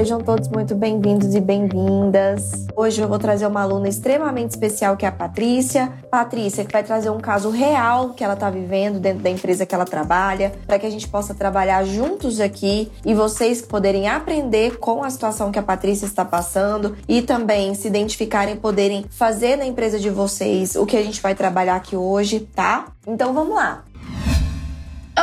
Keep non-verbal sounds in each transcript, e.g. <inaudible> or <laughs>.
Sejam todos muito bem-vindos e bem-vindas. Hoje eu vou trazer uma aluna extremamente especial que é a Patrícia. Patrícia, que vai trazer um caso real que ela está vivendo dentro da empresa que ela trabalha, para que a gente possa trabalhar juntos aqui e vocês poderem aprender com a situação que a Patrícia está passando e também se identificarem, poderem fazer na empresa de vocês o que a gente vai trabalhar aqui hoje, tá? Então vamos lá.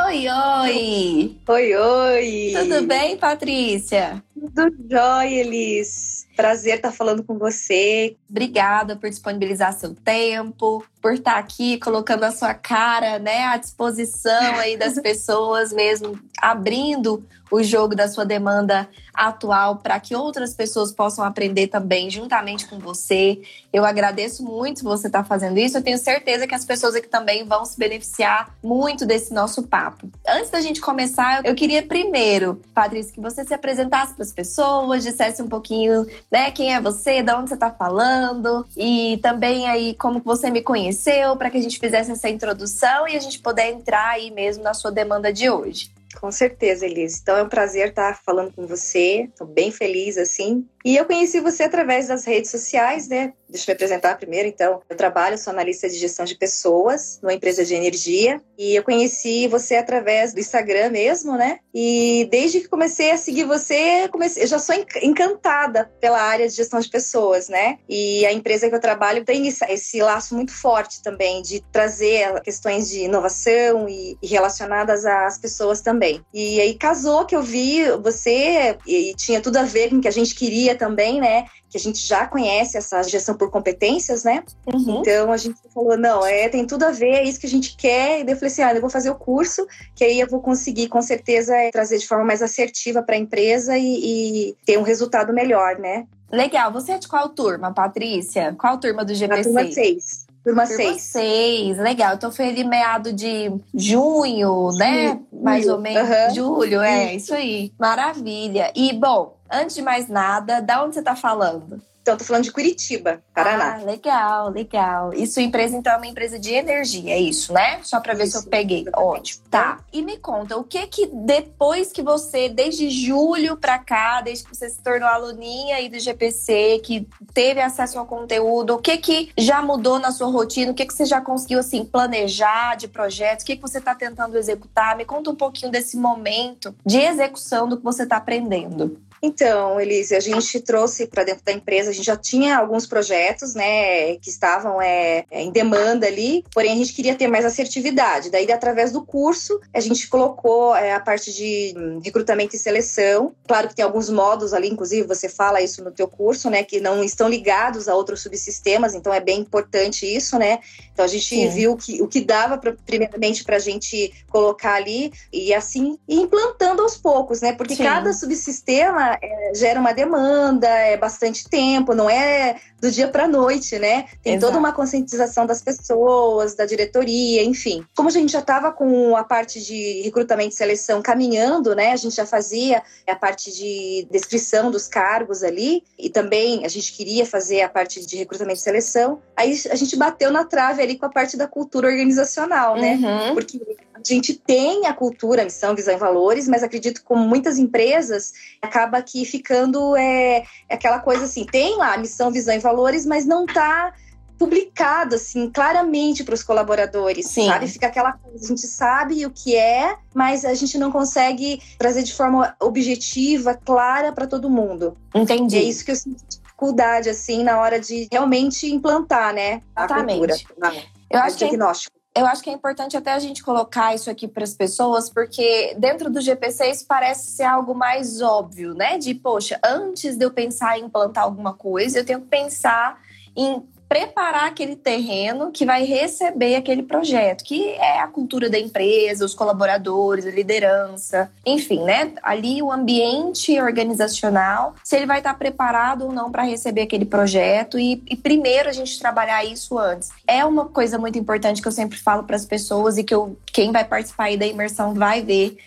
Oi, oi! Oi, oi! Tudo bem, Patrícia? Tudo jóia, Elis. Prazer estar falando com você. Obrigada por disponibilizar seu tempo, por estar aqui colocando a sua cara, né, à disposição aí das <laughs> pessoas mesmo, abrindo o jogo da sua demanda atual para que outras pessoas possam aprender também juntamente com você. Eu agradeço muito você estar fazendo isso. Eu tenho certeza que as pessoas aqui também vão se beneficiar muito desse nosso papo. Antes da gente começar, eu queria primeiro, Patrícia, que você se apresentasse para as pessoas, dissesse um pouquinho, né, quem é você, de onde você está falando e também aí como você me conheceu, para que a gente fizesse essa introdução e a gente puder entrar aí mesmo na sua demanda de hoje. Com certeza, Elise. Então é um prazer estar falando com você. Estou bem feliz, assim. E eu conheci você através das redes sociais, né? Deixa eu me apresentar primeiro, então. Eu trabalho, sou analista de gestão de pessoas numa empresa de energia. E eu conheci você através do Instagram mesmo, né? E desde que comecei a seguir você, comecei, eu já sou encantada pela área de gestão de pessoas, né? E a empresa que eu trabalho tem esse laço muito forte também de trazer questões de inovação e, relacionadas às pessoas também. E aí casou que eu vi você e tinha tudo a ver com o que a gente queria também, né? Que a gente já conhece essa gestão por competências, né? Uhum. Então a gente falou, não, é, tem tudo a ver, é isso que a gente quer. E daí eu falei assim, ah, eu vou fazer o curso, que aí eu vou conseguir, com certeza, trazer de forma mais assertiva para a empresa e, e ter um resultado melhor, né? Legal. Você é de qual turma, Patrícia? Qual turma do GPC? Na turma 6. Turma 6. legal. Então foi ali meado de junho, né? Mais ou menos. Uhum. Julho, é, isso aí. Maravilha. E, bom, Antes de mais nada, da onde você está falando? Então, tô falando de Curitiba, Paraná. Ah, legal, legal. E sua empresa, então, é uma empresa de energia, é isso, né? Só para ver isso, se eu peguei. Ótimo. Tá. E me conta, o que que depois que você, desde julho para cá, desde que você se tornou aluninha aí do GPC, que teve acesso ao conteúdo, o que que já mudou na sua rotina? O que que você já conseguiu, assim, planejar de projetos? O que que você tá tentando executar? Me conta um pouquinho desse momento de execução do que você tá aprendendo. Então, Elise, a gente trouxe para dentro da empresa, a gente já tinha alguns projetos, né, que estavam é, é, em demanda ali, porém a gente queria ter mais assertividade. Daí, através do curso, a gente colocou é, a parte de recrutamento e seleção. Claro que tem alguns modos ali, inclusive você fala isso no teu curso, né, que não estão ligados a outros subsistemas, então é bem importante isso, né. Então a gente Sim. viu que, o que dava pra, primeiramente para a gente colocar ali e assim ir implantando aos poucos, né, porque Sim. cada subsistema é, gera uma demanda, é bastante tempo, não é do dia para noite, né? Tem Exato. toda uma conscientização das pessoas, da diretoria, enfim. Como a gente já estava com a parte de recrutamento e seleção caminhando, né? A gente já fazia a parte de descrição dos cargos ali e também a gente queria fazer a parte de recrutamento e seleção. Aí a gente bateu na trave ali com a parte da cultura organizacional, né? Uhum. Porque a gente tem a cultura, a missão, visão e valores, mas acredito que como muitas empresas, acaba aqui ficando é, aquela coisa assim, tem lá a missão, visão e valores, mas não está publicado assim claramente para os colaboradores, Sim. sabe? Fica aquela coisa, a gente sabe o que é, mas a gente não consegue trazer de forma objetiva, clara para todo mundo. Entendi. E é isso que eu sinto dificuldade assim na hora de realmente implantar, né, a Exatamente. cultura. Eu acho que é diagnóstico eu acho que é importante até a gente colocar isso aqui para as pessoas, porque dentro do GPC isso parece ser algo mais óbvio, né? De, poxa, antes de eu pensar em implantar alguma coisa, eu tenho que pensar em preparar aquele terreno que vai receber aquele projeto, que é a cultura da empresa, os colaboradores, a liderança, enfim, né? Ali o ambiente organizacional, se ele vai estar preparado ou não para receber aquele projeto e, e, primeiro a gente trabalhar isso antes. É uma coisa muito importante que eu sempre falo para as pessoas e que eu, quem vai participar aí da imersão vai ver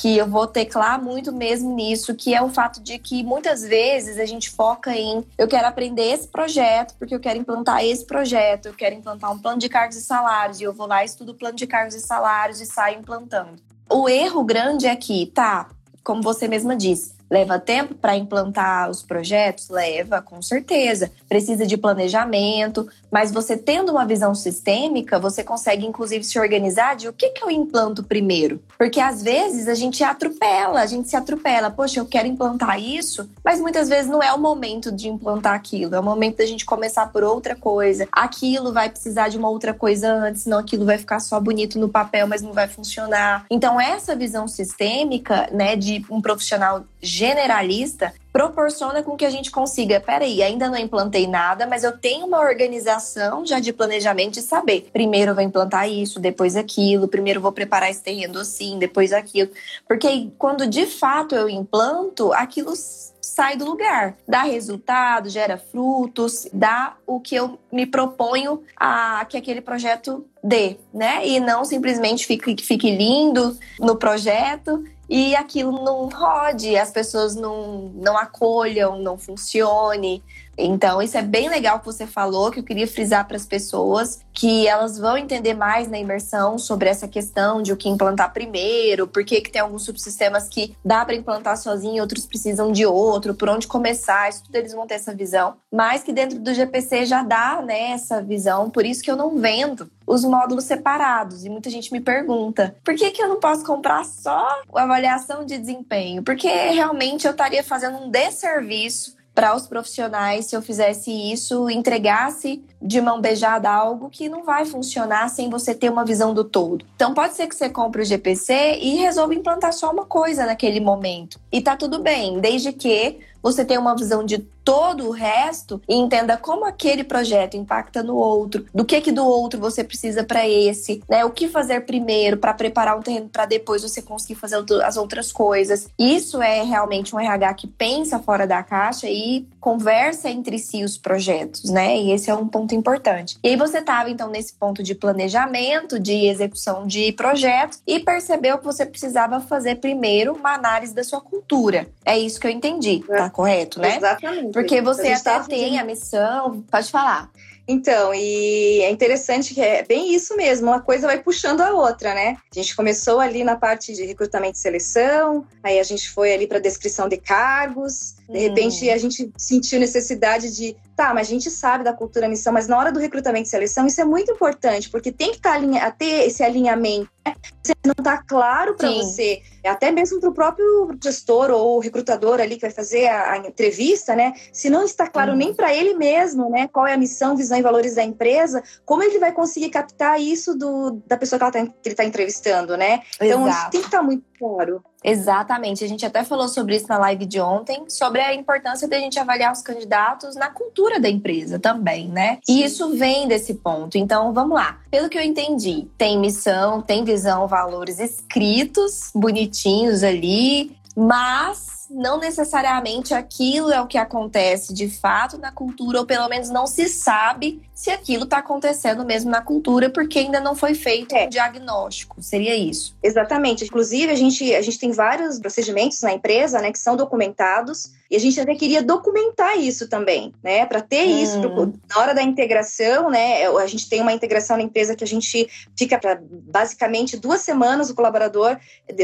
que eu vou teclar muito mesmo nisso, que é o fato de que muitas vezes a gente foca em eu quero aprender esse projeto, porque eu quero implantar esse projeto, eu quero implantar um plano de cargos e salários, e eu vou lá, estudo o plano de cargos e salários e saio implantando. O erro grande é que, tá, como você mesma disse, Leva tempo para implantar os projetos? Leva, com certeza. Precisa de planejamento, mas você tendo uma visão sistêmica, você consegue inclusive se organizar de o que, que eu implanto primeiro. Porque às vezes a gente atropela, a gente se atropela. Poxa, eu quero implantar isso, mas muitas vezes não é o momento de implantar aquilo, é o momento da gente começar por outra coisa. Aquilo vai precisar de uma outra coisa antes, senão aquilo vai ficar só bonito no papel, mas não vai funcionar. Então, essa visão sistêmica, né, de um profissional generalista proporciona com que a gente consiga, peraí, ainda não implantei nada, mas eu tenho uma organização já de planejamento de saber. Primeiro eu vou implantar isso, depois aquilo, primeiro vou preparar esse terreno assim, depois aquilo. Porque quando de fato eu implanto, aquilo sai do lugar, dá resultado, gera frutos, dá o que eu me proponho a que aquele projeto dê, né? E não simplesmente fique, fique lindo no projeto e aquilo não rode, as pessoas não, não acolham, não funcione. Então, isso é bem legal que você falou, que eu queria frisar para as pessoas que elas vão entender mais na imersão sobre essa questão de o que implantar primeiro, por que, tem alguns subsistemas que dá para implantar sozinho, outros precisam de outro, por onde começar, isso tudo eles vão ter essa visão. Mas que dentro do GPC já dá né, essa visão, por isso que eu não vendo os módulos separados. E muita gente me pergunta: por que, que eu não posso comprar só a avaliação de desempenho? Porque realmente eu estaria fazendo um desserviço para os profissionais se eu fizesse isso, entregasse de mão beijada algo que não vai funcionar sem você ter uma visão do todo. Então pode ser que você compre o GPC e resolva implantar só uma coisa naquele momento. E tá tudo bem, desde que você tenha uma visão de todo o resto e entenda como aquele projeto impacta no outro, do que que do outro você precisa para esse, né? O que fazer primeiro para preparar um terreno para depois você conseguir fazer as outras coisas. Isso é realmente um RH que pensa fora da caixa e conversa entre si os projetos, né? E esse é um ponto importante. E aí você estava então nesse ponto de planejamento, de execução de projetos e percebeu que você precisava fazer primeiro uma análise da sua cultura. É isso que eu entendi, tá correto, né? Exatamente. Porque você até tem a missão. Pode falar. Então, e é interessante que é bem isso mesmo, uma coisa vai puxando a outra, né? A gente começou ali na parte de recrutamento e seleção, aí a gente foi ali para descrição de cargos, de hum. repente a gente sentiu necessidade de Tá, mas a gente sabe da cultura missão, mas na hora do recrutamento e seleção, isso é muito importante, porque tem que estar tá ter esse alinhamento. Se não está claro para você, até mesmo para o próprio gestor ou recrutador ali que vai fazer a, a entrevista, né? Se não está claro hum. nem para ele mesmo, né? Qual é a missão, visão e valores da empresa, como ele vai conseguir captar isso do, da pessoa que, ela tá, que ele está entrevistando, né? Então, Exato. isso tem que estar tá muito claro. Exatamente. A gente até falou sobre isso na live de ontem, sobre a importância da gente avaliar os candidatos na cultura da empresa também, né? E isso vem desse ponto. Então, vamos lá. Pelo que eu entendi, tem missão, tem visão, valores escritos, bonitinhos ali, mas não necessariamente aquilo é o que acontece de fato na cultura, ou pelo menos não se sabe se aquilo está acontecendo mesmo na cultura, porque ainda não foi feito é. um diagnóstico. Seria isso. Exatamente. Inclusive, a gente, a gente tem vários procedimentos na empresa né, que são documentados, e a gente até queria documentar isso também, né? Para ter hum. isso na hora da integração, né? A gente tem uma integração na empresa que a gente fica para basicamente duas semanas o colaborador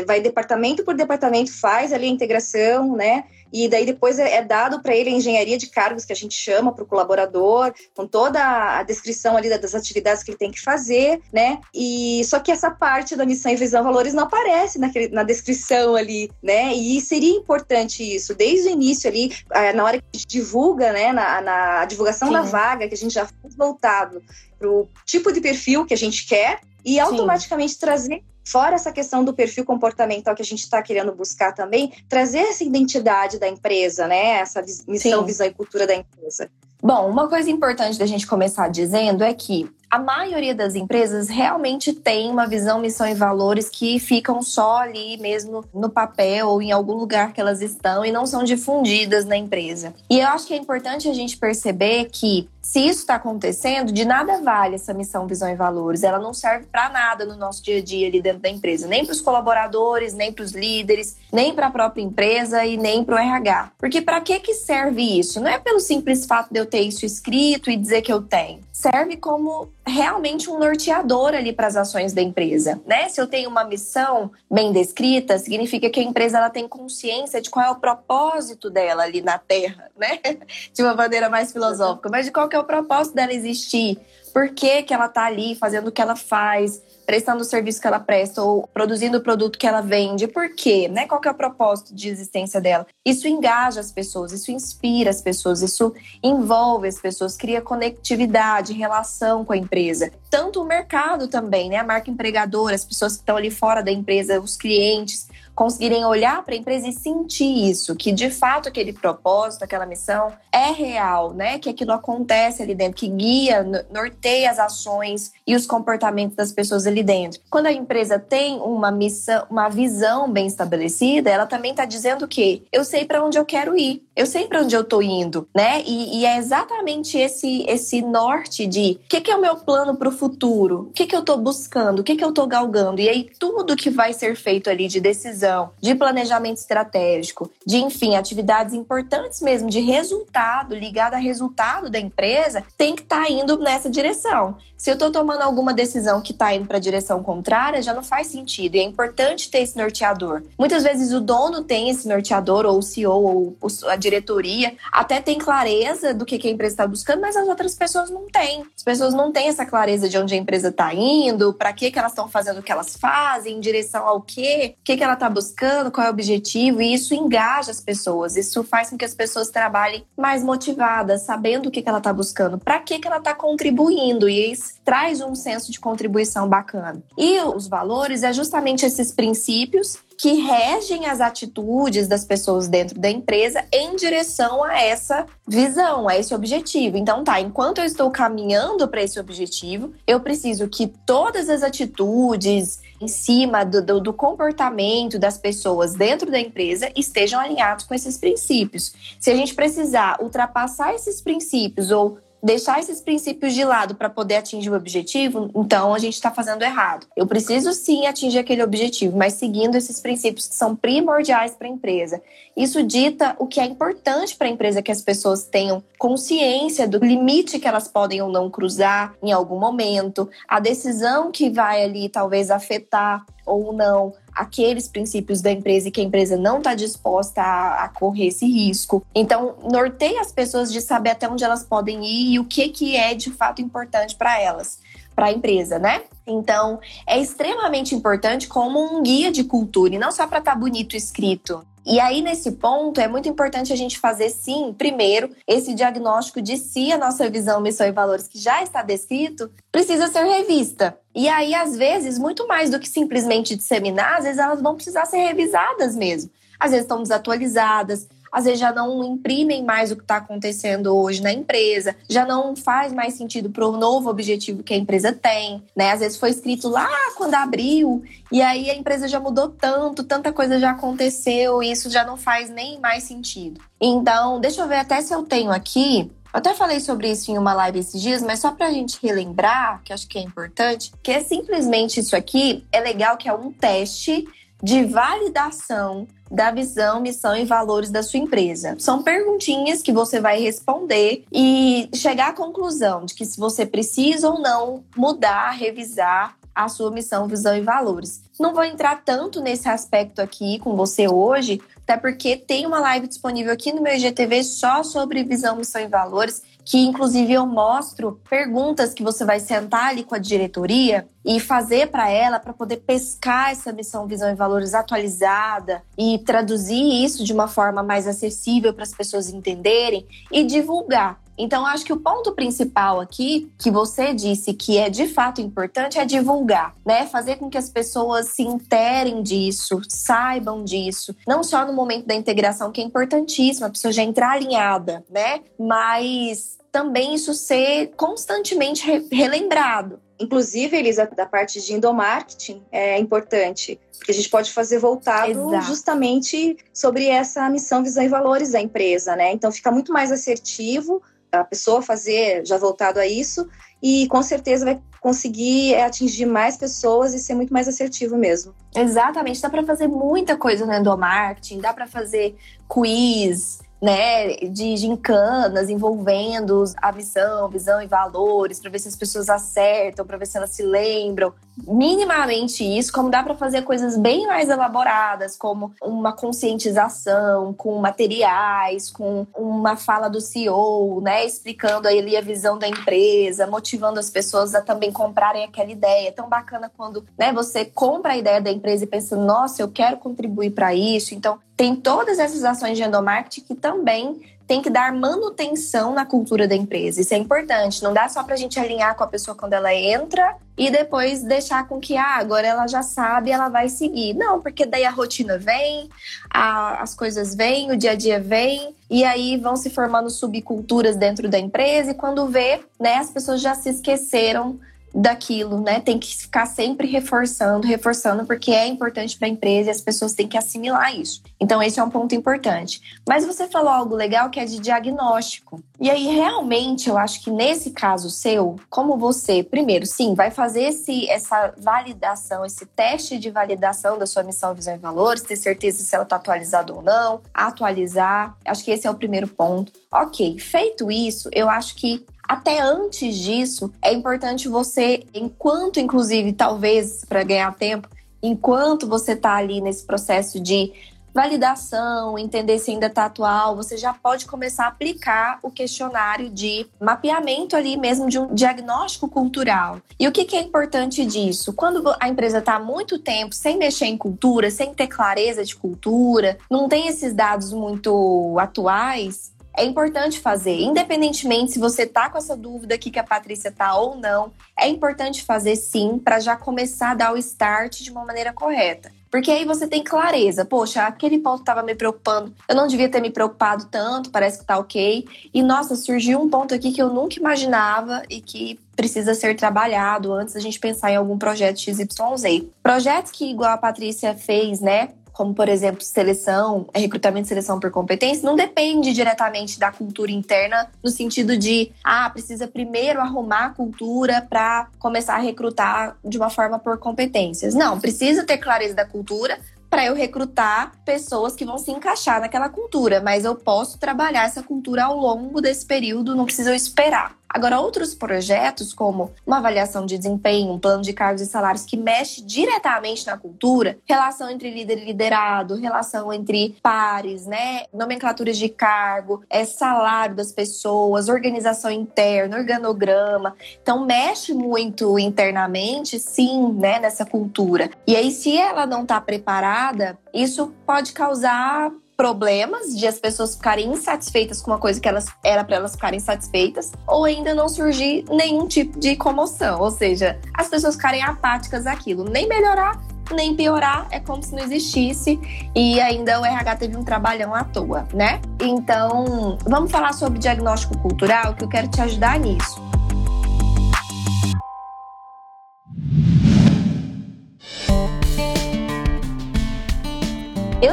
vai departamento por departamento, faz ali a integração, né? e daí depois é, é dado para ele a engenharia de cargos que a gente chama para o colaborador, com toda a descrição ali das atividades que ele tem que fazer, né? E só que essa parte da missão e visão valores não aparece naquele, na descrição ali, né? E seria importante isso desde o início ali, na hora que a gente divulga, né? Na, na divulgação Sim. da vaga que a gente já faz voltado para o tipo de perfil que a gente quer e automaticamente Sim. trazer fora essa questão do perfil comportamental que a gente está querendo buscar também, trazer essa identidade da empresa, né? Essa missão, Sim. visão e cultura da empresa. Bom, uma coisa importante da gente começar dizendo é que a maioria das empresas realmente tem uma visão, missão e valores que ficam só ali mesmo no papel ou em algum lugar que elas estão e não são difundidas na empresa. E eu acho que é importante a gente perceber que se isso está acontecendo, de nada vale essa missão, visão e valores. Ela não serve para nada no nosso dia a dia ali dentro da empresa, nem para os colaboradores, nem para os líderes, nem para a própria empresa e nem para o RH. Porque para que que serve isso? Não é pelo simples fato de eu ter isso escrito e dizer que eu tenho serve como realmente um norteador ali para as ações da empresa, né? Se eu tenho uma missão bem descrita, significa que a empresa ela tem consciência de qual é o propósito dela ali na Terra, né? <laughs> De uma maneira mais filosófica, mas de qual que é o propósito dela existir, por que, que ela está ali fazendo o que ela faz, prestando o serviço que ela presta ou produzindo o produto que ela vende. Por quê? Né? Qual que é o propósito de existência dela? Isso engaja as pessoas, isso inspira as pessoas, isso envolve as pessoas, cria conectividade, relação com a empresa. Tanto o mercado também, né? A marca empregadora, as pessoas que estão ali fora da empresa, os clientes, conseguirem olhar para a empresa e sentir isso, que de fato aquele propósito, aquela missão é real, né? Que aquilo acontece ali dentro, que guia, norteia as ações e os comportamentos das pessoas ali dentro. Quando a empresa tem uma missão, uma visão bem estabelecida, ela também está dizendo que eu sei para onde eu quero ir, eu sei para onde eu estou indo, né? E, e, é exatamente esse esse norte de o que, que, é o meu plano para o futuro, o que, que eu estou buscando, o que, que eu estou galgando, e aí tudo que vai ser feito ali de decisão de planejamento estratégico, de, enfim, atividades importantes mesmo, de resultado, ligado a resultado da empresa, tem que estar tá indo nessa direção. Se eu estou tomando alguma decisão que está indo para a direção contrária, já não faz sentido. E é importante ter esse norteador. Muitas vezes o dono tem esse norteador, ou o CEO, ou a diretoria, até tem clareza do que a empresa está buscando, mas as outras pessoas não têm. As pessoas não têm essa clareza de onde a empresa está indo, para que, que elas estão fazendo o que elas fazem, em direção ao quê, o que, que ela está buscando, qual é o objetivo, e isso engaja as pessoas. Isso faz com que as pessoas trabalhem mais motivadas, sabendo o que, que ela está buscando, para que, que ela está contribuindo. E isso traz um senso de contribuição bacana. E os valores é justamente esses princípios que regem as atitudes das pessoas dentro da empresa em direção a essa visão, a esse objetivo. Então, tá, enquanto eu estou caminhando para esse objetivo, eu preciso que todas as atitudes em cima do, do, do, comportamento das pessoas dentro da empresa estejam alinhados com esses princípios. Se a gente precisar ultrapassar esses princípios ou deixar esses princípios de lado para poder atingir o objetivo, então a gente está fazendo errado. Eu preciso sim atingir aquele objetivo, mas seguindo esses princípios que são primordiais para a empresa. Isso dita o que é importante para a empresa que as pessoas tenham consciência do limite que elas podem ou não cruzar em algum momento, a decisão que vai ali talvez afetar ou não aqueles princípios da empresa e que a empresa não está disposta a, a, correr esse risco. Então, norteia as pessoas de saber até onde elas podem ir e o que, que é de fato importante para elas, para a empresa, né? Então, é extremamente importante como um guia de cultura e não só para estar tá bonito escrito. E aí, nesse ponto, é muito importante a gente fazer, sim, primeiro, esse diagnóstico de se a nossa visão, missão e valores que já está descrito precisa ser revista. E aí, às vezes, muito mais do que simplesmente disseminar, às vezes elas vão precisar ser revisadas mesmo. Às vezes estão desatualizadas, às vezes já não imprimem mais o que está acontecendo hoje na empresa, já não faz mais sentido para o novo objetivo que a empresa tem, né? Às vezes foi escrito lá quando abriu e aí a empresa já mudou tanto, tanta coisa já aconteceu e isso já não faz nem mais sentido. Então, deixa eu ver até se eu tenho aqui eu até falei sobre isso em uma live esses dias, mas só para a gente relembrar, que acho que é importante, que é simplesmente isso aqui, é legal que é um teste de validação da visão, missão e valores da sua empresa. São perguntinhas que você vai responder e chegar à conclusão de que se você precisa ou não mudar, revisar a sua missão, visão e valores. Não vou entrar tanto nesse aspecto aqui com você hoje, até porque tem uma live disponível aqui no meu IGTV só sobre visão, missão e valores que inclusive eu mostro perguntas que você vai sentar ali com a diretoria e fazer para ela para poder pescar essa missão, visão e valores atualizada e traduzir isso de uma forma mais acessível para as pessoas entenderem e divulgar. Então, acho que o ponto principal aqui, que você disse que é de fato importante, é divulgar, né? Fazer com que as pessoas se interem disso, saibam disso. Não só no momento da integração, que é importantíssimo, a pessoa já entrar alinhada, né? Mas também isso ser constantemente relembrado. Inclusive, Elisa, da parte de endomarketing é importante, porque a gente pode fazer voltado Exato. justamente sobre essa missão, visão e valores da empresa, né? Então fica muito mais assertivo a pessoa fazer já voltado a isso e com certeza vai conseguir é, atingir mais pessoas e ser muito mais assertivo mesmo. Exatamente, dá para fazer muita coisa no endomarketing, dá para fazer quiz, né, de gincanas envolvendo a visão, visão e valores, para ver se as pessoas acertam, para ver se elas se lembram. Minimamente isso, como dá para fazer coisas bem mais elaboradas, como uma conscientização, com materiais, com uma fala do CEO, né, explicando aí a visão da empresa, motivando as pessoas a também comprarem aquela ideia. É tão bacana quando, né, você compra a ideia da empresa e pensa, nossa, eu quero contribuir para isso. Então, tem todas essas ações de endomarketing que também tem que dar manutenção na cultura da empresa. Isso é importante. Não dá só para a gente alinhar com a pessoa quando ela entra e depois deixar com que, ah, agora ela já sabe, ela vai seguir. Não, porque daí a rotina vem, a, as coisas vêm, o dia a dia vem, e aí vão se formando subculturas dentro da empresa, e quando vê, né, as pessoas já se esqueceram daquilo, né? Tem que ficar sempre reforçando, reforçando, porque é importante para a empresa e as pessoas têm que assimilar isso. Então, esse é um ponto importante. Mas você falou algo legal que é de diagnóstico. E aí, realmente, eu acho que nesse caso seu, como você, primeiro, sim, vai fazer esse, essa validação, esse teste de validação da sua missão, visão e valores, ter certeza se ela está atualizada ou não, atualizar. Acho que esse é o primeiro ponto. Ok, feito isso, eu acho que até antes disso, é importante você, enquanto, inclusive, talvez para ganhar tempo, enquanto você está ali nesse processo de validação, entender se ainda está atual, você já pode começar a aplicar o questionário de mapeamento ali mesmo de um diagnóstico cultural. E o que, que é importante disso? Quando a empresa está muito tempo sem mexer em cultura, sem ter clareza de cultura, não tem esses dados muito atuais, é importante fazer, independentemente se você tá com essa dúvida aqui que a Patrícia tá ou não, é importante fazer sim para já começar a dar o start de uma maneira correta. Porque aí você tem clareza, poxa, aquele ponto estava me preocupando, eu não devia ter me preocupado tanto, parece que tá ok. E nossa, surgiu um ponto aqui que eu nunca imaginava e que precisa ser trabalhado antes da gente pensar em algum projeto XYZ. Projetos que, igual a Patrícia fez, né? Como por exemplo seleção, é recrutamento e seleção por competência, não depende diretamente da cultura interna, no sentido de, ah, precisa primeiro arrumar a cultura para começar a recrutar de uma forma por competências. Não, precisa ter clareza da cultura para eu recrutar pessoas que vão se encaixar naquela cultura, mas eu posso trabalhar essa cultura ao longo desse período, não preciso esperar. Agora, outros projetos, como uma avaliação de desempenho, um plano de cargos e salários que mexe diretamente na cultura, relação entre líder e liderado, relação entre pares, né? Nomenclaturas de cargo, é salário das pessoas, organização interna, organograma. Então, mexe muito internamente, sim, né, nessa cultura. E aí, se ela não está preparada, isso pode causar problemas de as pessoas ficarem insatisfeitas com uma coisa que elas era para elas ficarem satisfeitas, ou ainda não surgir nenhum tipo de comoção, ou seja, as pessoas ficarem apáticas àquilo, nem melhorar nem piorar, é como se não existisse e ainda o RH teve um trabalhão à toa, né? Então, vamos falar sobre diagnóstico cultural, que eu quero te ajudar nisso.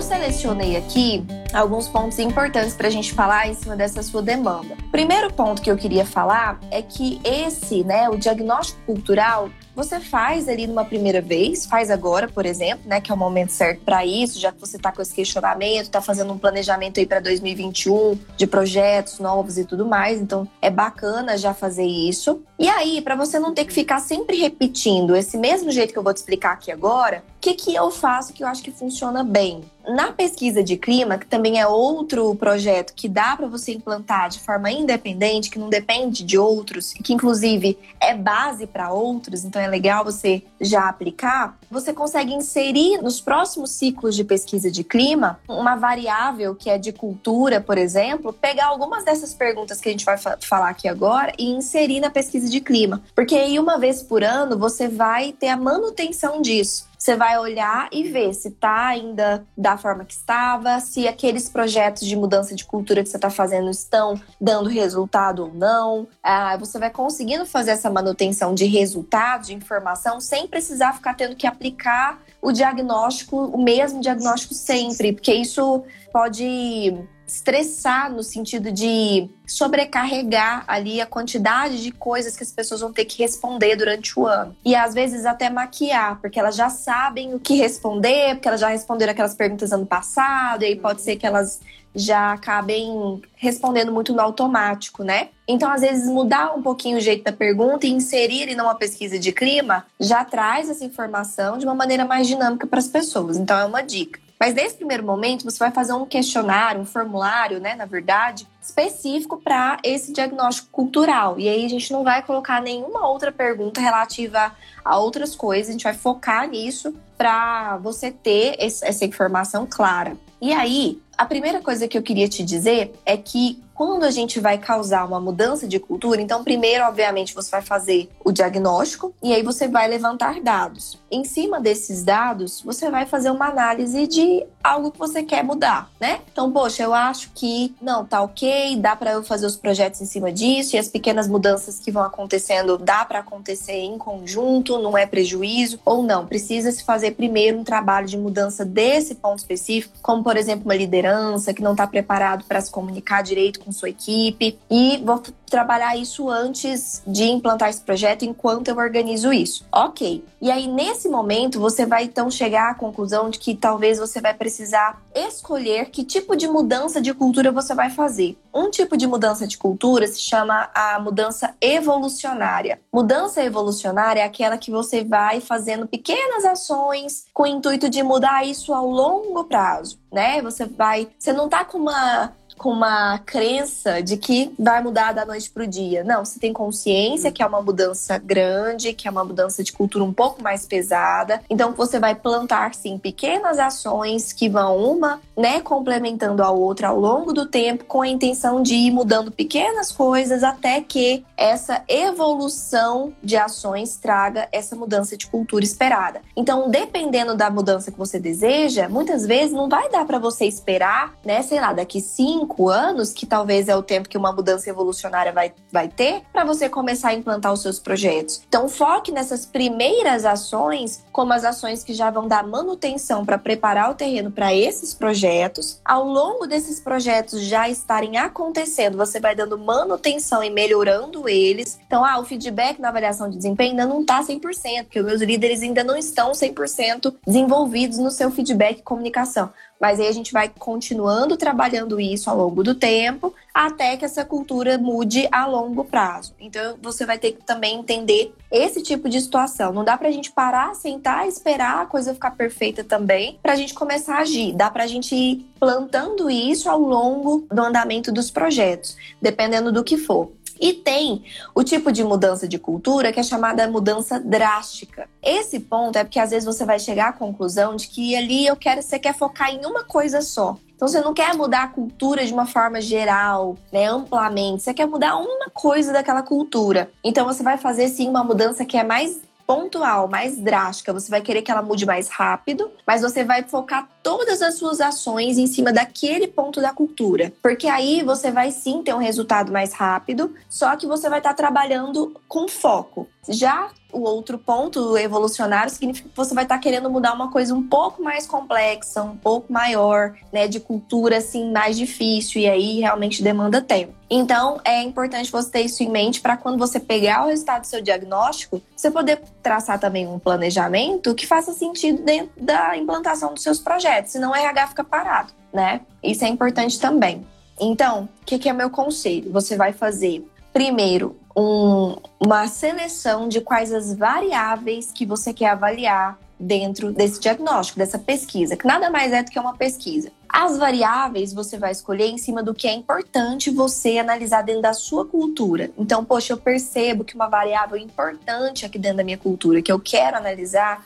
Selecionei aqui alguns pontos importantes para a gente falar em cima dessa sua demanda. Primeiro ponto que eu queria falar é que esse, né, o diagnóstico cultural, você faz ali numa primeira vez, faz agora, por exemplo, né, que é o momento certo para isso, já que você está com esse questionamento, está fazendo um planejamento aí para 2021 de projetos novos e tudo mais, então é bacana já fazer isso. E aí, para você não ter que ficar sempre repetindo esse mesmo jeito que eu vou te explicar aqui agora, que, que eu faço que eu acho que funciona bem? Na pesquisa de clima, que também é outro projeto que dá para você implantar de forma independente, que não depende de outros, que inclusive é base para outros, então é legal você já aplicar, você consegue inserir nos próximos ciclos de pesquisa de clima uma variável que é de cultura, por exemplo, pegar algumas dessas perguntas que a gente vai fa falar aqui agora e inserir na pesquisa de clima. Porque aí, uma vez por ano, você vai ter a manutenção disso. Você vai olhar e ver se está ainda da forma que estava, se aqueles projetos de mudança de cultura que você está fazendo estão dando resultado ou não. Ah, você vai conseguindo fazer essa manutenção de resultado, de informação, sem precisar ficar tendo que aplicar o diagnóstico, o mesmo diagnóstico sempre, porque isso pode estressar no sentido de sobrecarregar ali a quantidade de coisas que as pessoas vão ter que responder durante o ano. E às vezes até maquiar, porque elas já sabem o que responder, porque elas já responderam aquelas perguntas ano passado, e aí pode ser que elas já acabem respondendo muito no automático, né? Então, às vezes, mudar um pouquinho o jeito da pergunta e inserir em uma pesquisa de clima já traz essa informação de uma maneira mais dinâmica para as pessoas. Então, é uma dica. Mas nesse primeiro momento, você vai fazer um questionário, um formulário, né, na verdade, específico para esse diagnóstico cultural. E aí a gente não vai colocar nenhuma outra pergunta relativa a outras coisas, a gente vai focar nisso para você ter essa informação clara. E aí, a primeira coisa que eu queria te dizer é que quando a gente vai causar uma mudança de cultura, então primeiro, obviamente, você vai fazer o diagnóstico e aí você vai levantar dados. Em cima desses dados, você vai fazer uma análise de algo que você quer mudar, né? Então, poxa, eu acho que não, tá OK, dá para eu fazer os projetos em cima disso e as pequenas mudanças que vão acontecendo dá para acontecer em conjunto, não é prejuízo ou não. Precisa se fazer primeiro um trabalho de mudança desse ponto específico, como por exemplo, uma liderança que não está preparado para se comunicar direito com sua equipe e vou trabalhar isso antes de implantar esse projeto enquanto eu organizo isso. OK. E aí nesse momento você vai então chegar à conclusão de que talvez você vai precisar escolher que tipo de mudança de cultura você vai fazer. Um tipo de mudança de cultura se chama a mudança evolucionária. Mudança evolucionária é aquela que você vai fazendo pequenas ações com o intuito de mudar isso ao longo prazo, né? Você vai, você não tá com uma com uma crença de que vai mudar da noite para o dia. Não, você tem consciência que é uma mudança grande, que é uma mudança de cultura um pouco mais pesada. Então você vai plantar sim pequenas ações que vão uma, né, complementando a outra ao longo do tempo, com a intenção de ir mudando pequenas coisas até que essa evolução de ações traga essa mudança de cultura esperada. Então, dependendo da mudança que você deseja, muitas vezes não vai dar para você esperar, né, sei lá, daqui cinco cinco anos, que talvez é o tempo que uma mudança evolucionária vai, vai ter, para você começar a implantar os seus projetos. Então, foque nessas primeiras ações, como as ações que já vão dar manutenção para preparar o terreno para esses projetos. Ao longo desses projetos já estarem acontecendo, você vai dando manutenção e melhorando eles. Então, ah, o feedback na avaliação de desempenho ainda não está 100%, porque os meus líderes ainda não estão 100% desenvolvidos no seu feedback e comunicação. Mas aí a gente vai continuando trabalhando isso ao longo do tempo, até que essa cultura mude a longo prazo. Então você vai ter que também entender esse tipo de situação. Não dá pra gente parar, sentar, esperar a coisa ficar perfeita também, pra gente começar a agir. Dá pra gente ir plantando isso ao longo do andamento dos projetos, dependendo do que for. E tem o tipo de mudança de cultura que é chamada mudança drástica. Esse ponto é porque às vezes você vai chegar à conclusão de que ali eu quero, você quer focar em uma coisa só. Então você não quer mudar a cultura de uma forma geral, né, amplamente. Você quer mudar uma coisa daquela cultura. Então você vai fazer sim uma mudança que é mais pontual, mais drástica, você vai querer que ela mude mais rápido, mas você vai focar todas as suas ações em cima daquele ponto da cultura. Porque aí você vai sim ter um resultado mais rápido, só que você vai estar trabalhando com foco. Já o outro ponto evolucionário significa que você vai estar querendo mudar uma coisa um pouco mais complexa, um pouco maior, né, de cultura assim mais difícil e aí realmente demanda tempo. Então, é importante você ter isso em mente para quando você pegar o resultado do seu diagnóstico, você poder traçar também um planejamento que faça sentido dentro da implantação dos seus projetos, senão o RH fica parado, né? Isso é importante também. Então, o que, que é meu conselho? Você vai fazer primeiro um, uma seleção de quais as variáveis que você quer avaliar dentro desse diagnóstico, dessa pesquisa, que nada mais é do que uma pesquisa. As variáveis você vai escolher em cima do que é importante você analisar dentro da sua cultura. Então, poxa, eu percebo que uma variável importante aqui dentro da minha cultura que eu quero analisar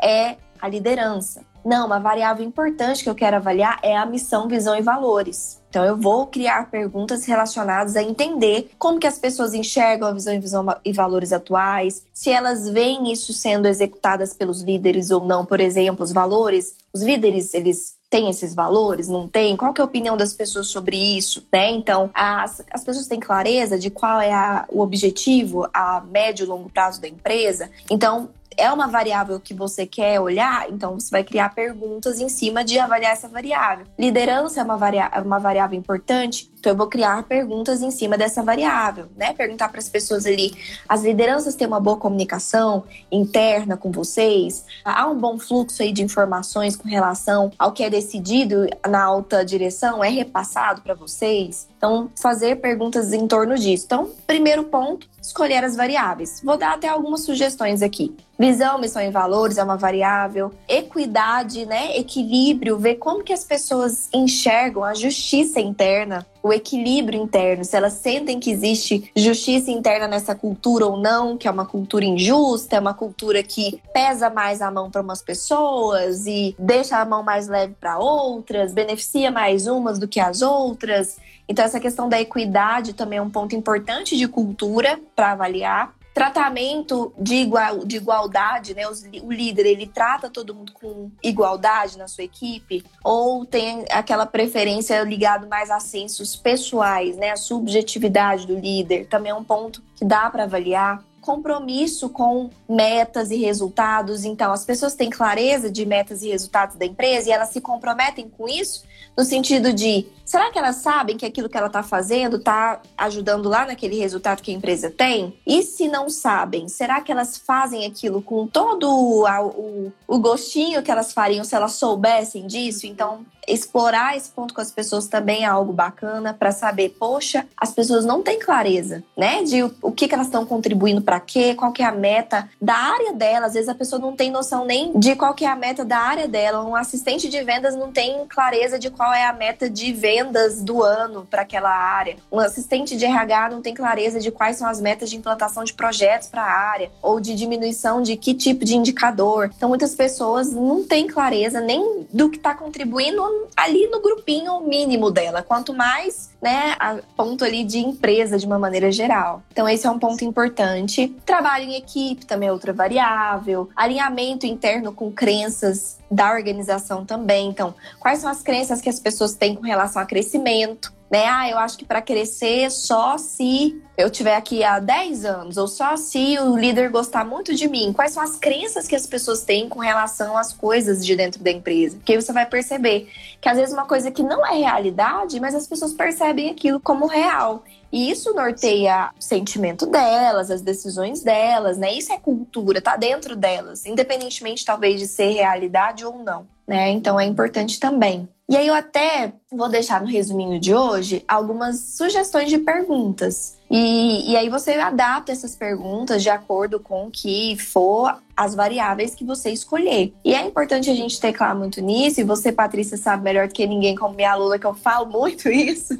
é a liderança. Não, uma variável importante que eu quero avaliar é a missão, visão e valores. Então eu vou criar perguntas relacionadas a entender como que as pessoas enxergam a visão e, visão e valores atuais, se elas veem isso sendo executadas pelos líderes ou não, por exemplo, os valores, os líderes, eles têm esses valores, não têm? Qual que é a opinião das pessoas sobre isso, né? Então, as, as pessoas têm clareza de qual é a, o objetivo a médio e longo prazo da empresa. Então, é uma variável que você quer olhar, então você vai criar perguntas em cima de avaliar essa variável. Liderança é uma, varia uma variável importante, então eu vou criar perguntas em cima dessa variável, né? Perguntar para as pessoas ali: as lideranças têm uma boa comunicação interna com vocês? Há um bom fluxo aí de informações com relação ao que é decidido na alta direção? É repassado para vocês? Então, fazer perguntas em torno disso. Então, primeiro ponto, escolher as variáveis. Vou dar até algumas sugestões aqui. Visão, missão e valores é uma variável. Equidade, né? Equilíbrio, ver como que as pessoas enxergam a justiça interna, o equilíbrio interno, se elas sentem que existe justiça interna nessa cultura ou não, que é uma cultura injusta, é uma cultura que pesa mais a mão para umas pessoas e deixa a mão mais leve para outras, beneficia mais umas do que as outras. Então, essa questão da equidade também é um ponto importante de cultura para avaliar tratamento de, igual, de igualdade, né? o líder ele trata todo mundo com igualdade na sua equipe ou tem aquela preferência ligado mais a sensos pessoais, né? A subjetividade do líder também é um ponto que dá para avaliar compromisso com metas e resultados. Então, as pessoas têm clareza de metas e resultados da empresa e elas se comprometem com isso, no sentido de será que elas sabem que aquilo que ela está fazendo está ajudando lá naquele resultado que a empresa tem? E se não sabem, será que elas fazem aquilo com todo o, o, o gostinho que elas fariam se elas soubessem disso? Então, explorar esse ponto com as pessoas também é algo bacana para saber, poxa, as pessoas não têm clareza, né, de o, o que, que elas estão contribuindo para quê, qual que é a meta da área dela. Às vezes a pessoa não tem noção nem de qual que é a meta da área dela. Um assistente de vendas não tem clareza de qual é a meta de vendas do ano para aquela área. Um assistente de RH não tem clareza de quais são as metas de implantação de projetos para a área ou de diminuição de que tipo de indicador. Então muitas pessoas não têm clareza nem do que está contribuindo ali no grupinho mínimo dela. Quanto mais, né, a ponto ali de empresa de uma maneira geral. Então esse é um ponto importante. Trabalho em equipe também é outra variável. Alinhamento interno com crenças da organização também. Então, quais são as crenças que as pessoas têm com relação a crescimento? Né? Ah, eu acho que para crescer só se eu tiver aqui há 10 anos, ou só se o líder gostar muito de mim. Quais são as crenças que as pessoas têm com relação às coisas de dentro da empresa? Porque aí você vai perceber que às vezes uma coisa que não é realidade, mas as pessoas percebem aquilo como real. E isso norteia o sentimento delas, as decisões delas, né? Isso é cultura, tá dentro delas, independentemente talvez de ser realidade ou não, né? Então é importante também. E aí eu até vou deixar no resuminho de hoje algumas sugestões de perguntas. E, e aí você adapta essas perguntas de acordo com o que for as variáveis que você escolher. E é importante a gente teclar muito nisso, e você, Patrícia, sabe melhor do que ninguém, como minha aluna, que eu falo muito <laughs> isso,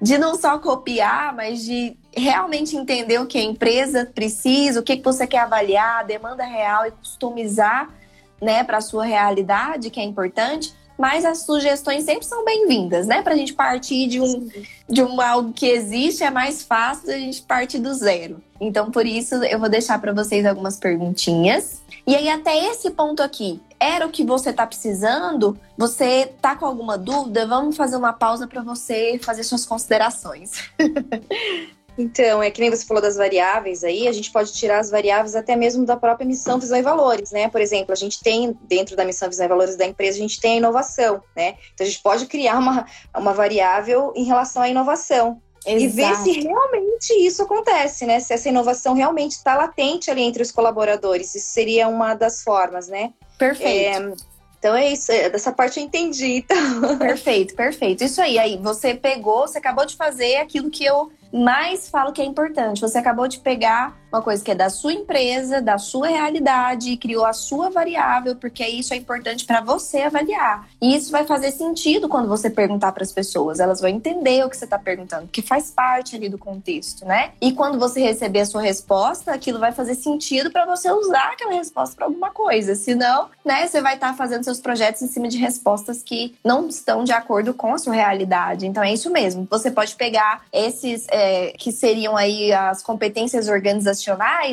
de não só copiar, mas de realmente entender o que a empresa precisa, o que, você quer avaliar, a demanda real e customizar né, para a sua realidade, que é importante mas as sugestões sempre são bem-vindas, né? Para a gente partir de um, de um algo que existe, é mais fácil a gente partir do zero. Então, por isso, eu vou deixar para vocês algumas perguntinhas. E aí, até esse ponto aqui, era o que você está precisando? Você tá com alguma dúvida? Vamos fazer uma pausa para você fazer suas considerações. <laughs> Então, é que nem você falou das variáveis aí, a gente pode tirar as variáveis até mesmo da própria missão, visão e valores, né? Por exemplo, a gente tem, dentro da missão, visão e valores da empresa, a gente tem a inovação, né? Então, a gente pode criar uma, uma variável em relação à inovação. Exato. E ver se realmente isso acontece, né? Se essa inovação realmente está latente ali entre os colaboradores. Isso seria uma das formas, né? Perfeito. É, então é isso, é, dessa parte eu entendi. Então. Perfeito, perfeito. Isso aí, aí você pegou, você acabou de fazer aquilo que eu mais falo que é importante. Você acabou de pegar uma coisa que é da sua empresa, da sua realidade, criou a sua variável, porque isso é importante para você avaliar. E isso vai fazer sentido quando você perguntar para as pessoas, elas vão entender o que você está perguntando, que faz parte ali do contexto, né? E quando você receber a sua resposta, aquilo vai fazer sentido para você usar aquela resposta para alguma coisa. Senão, né, você vai estar tá fazendo seus projetos em cima de respostas que não estão de acordo com a sua realidade. Então é isso mesmo. Você pode pegar esses é, que seriam aí as competências organizacionais,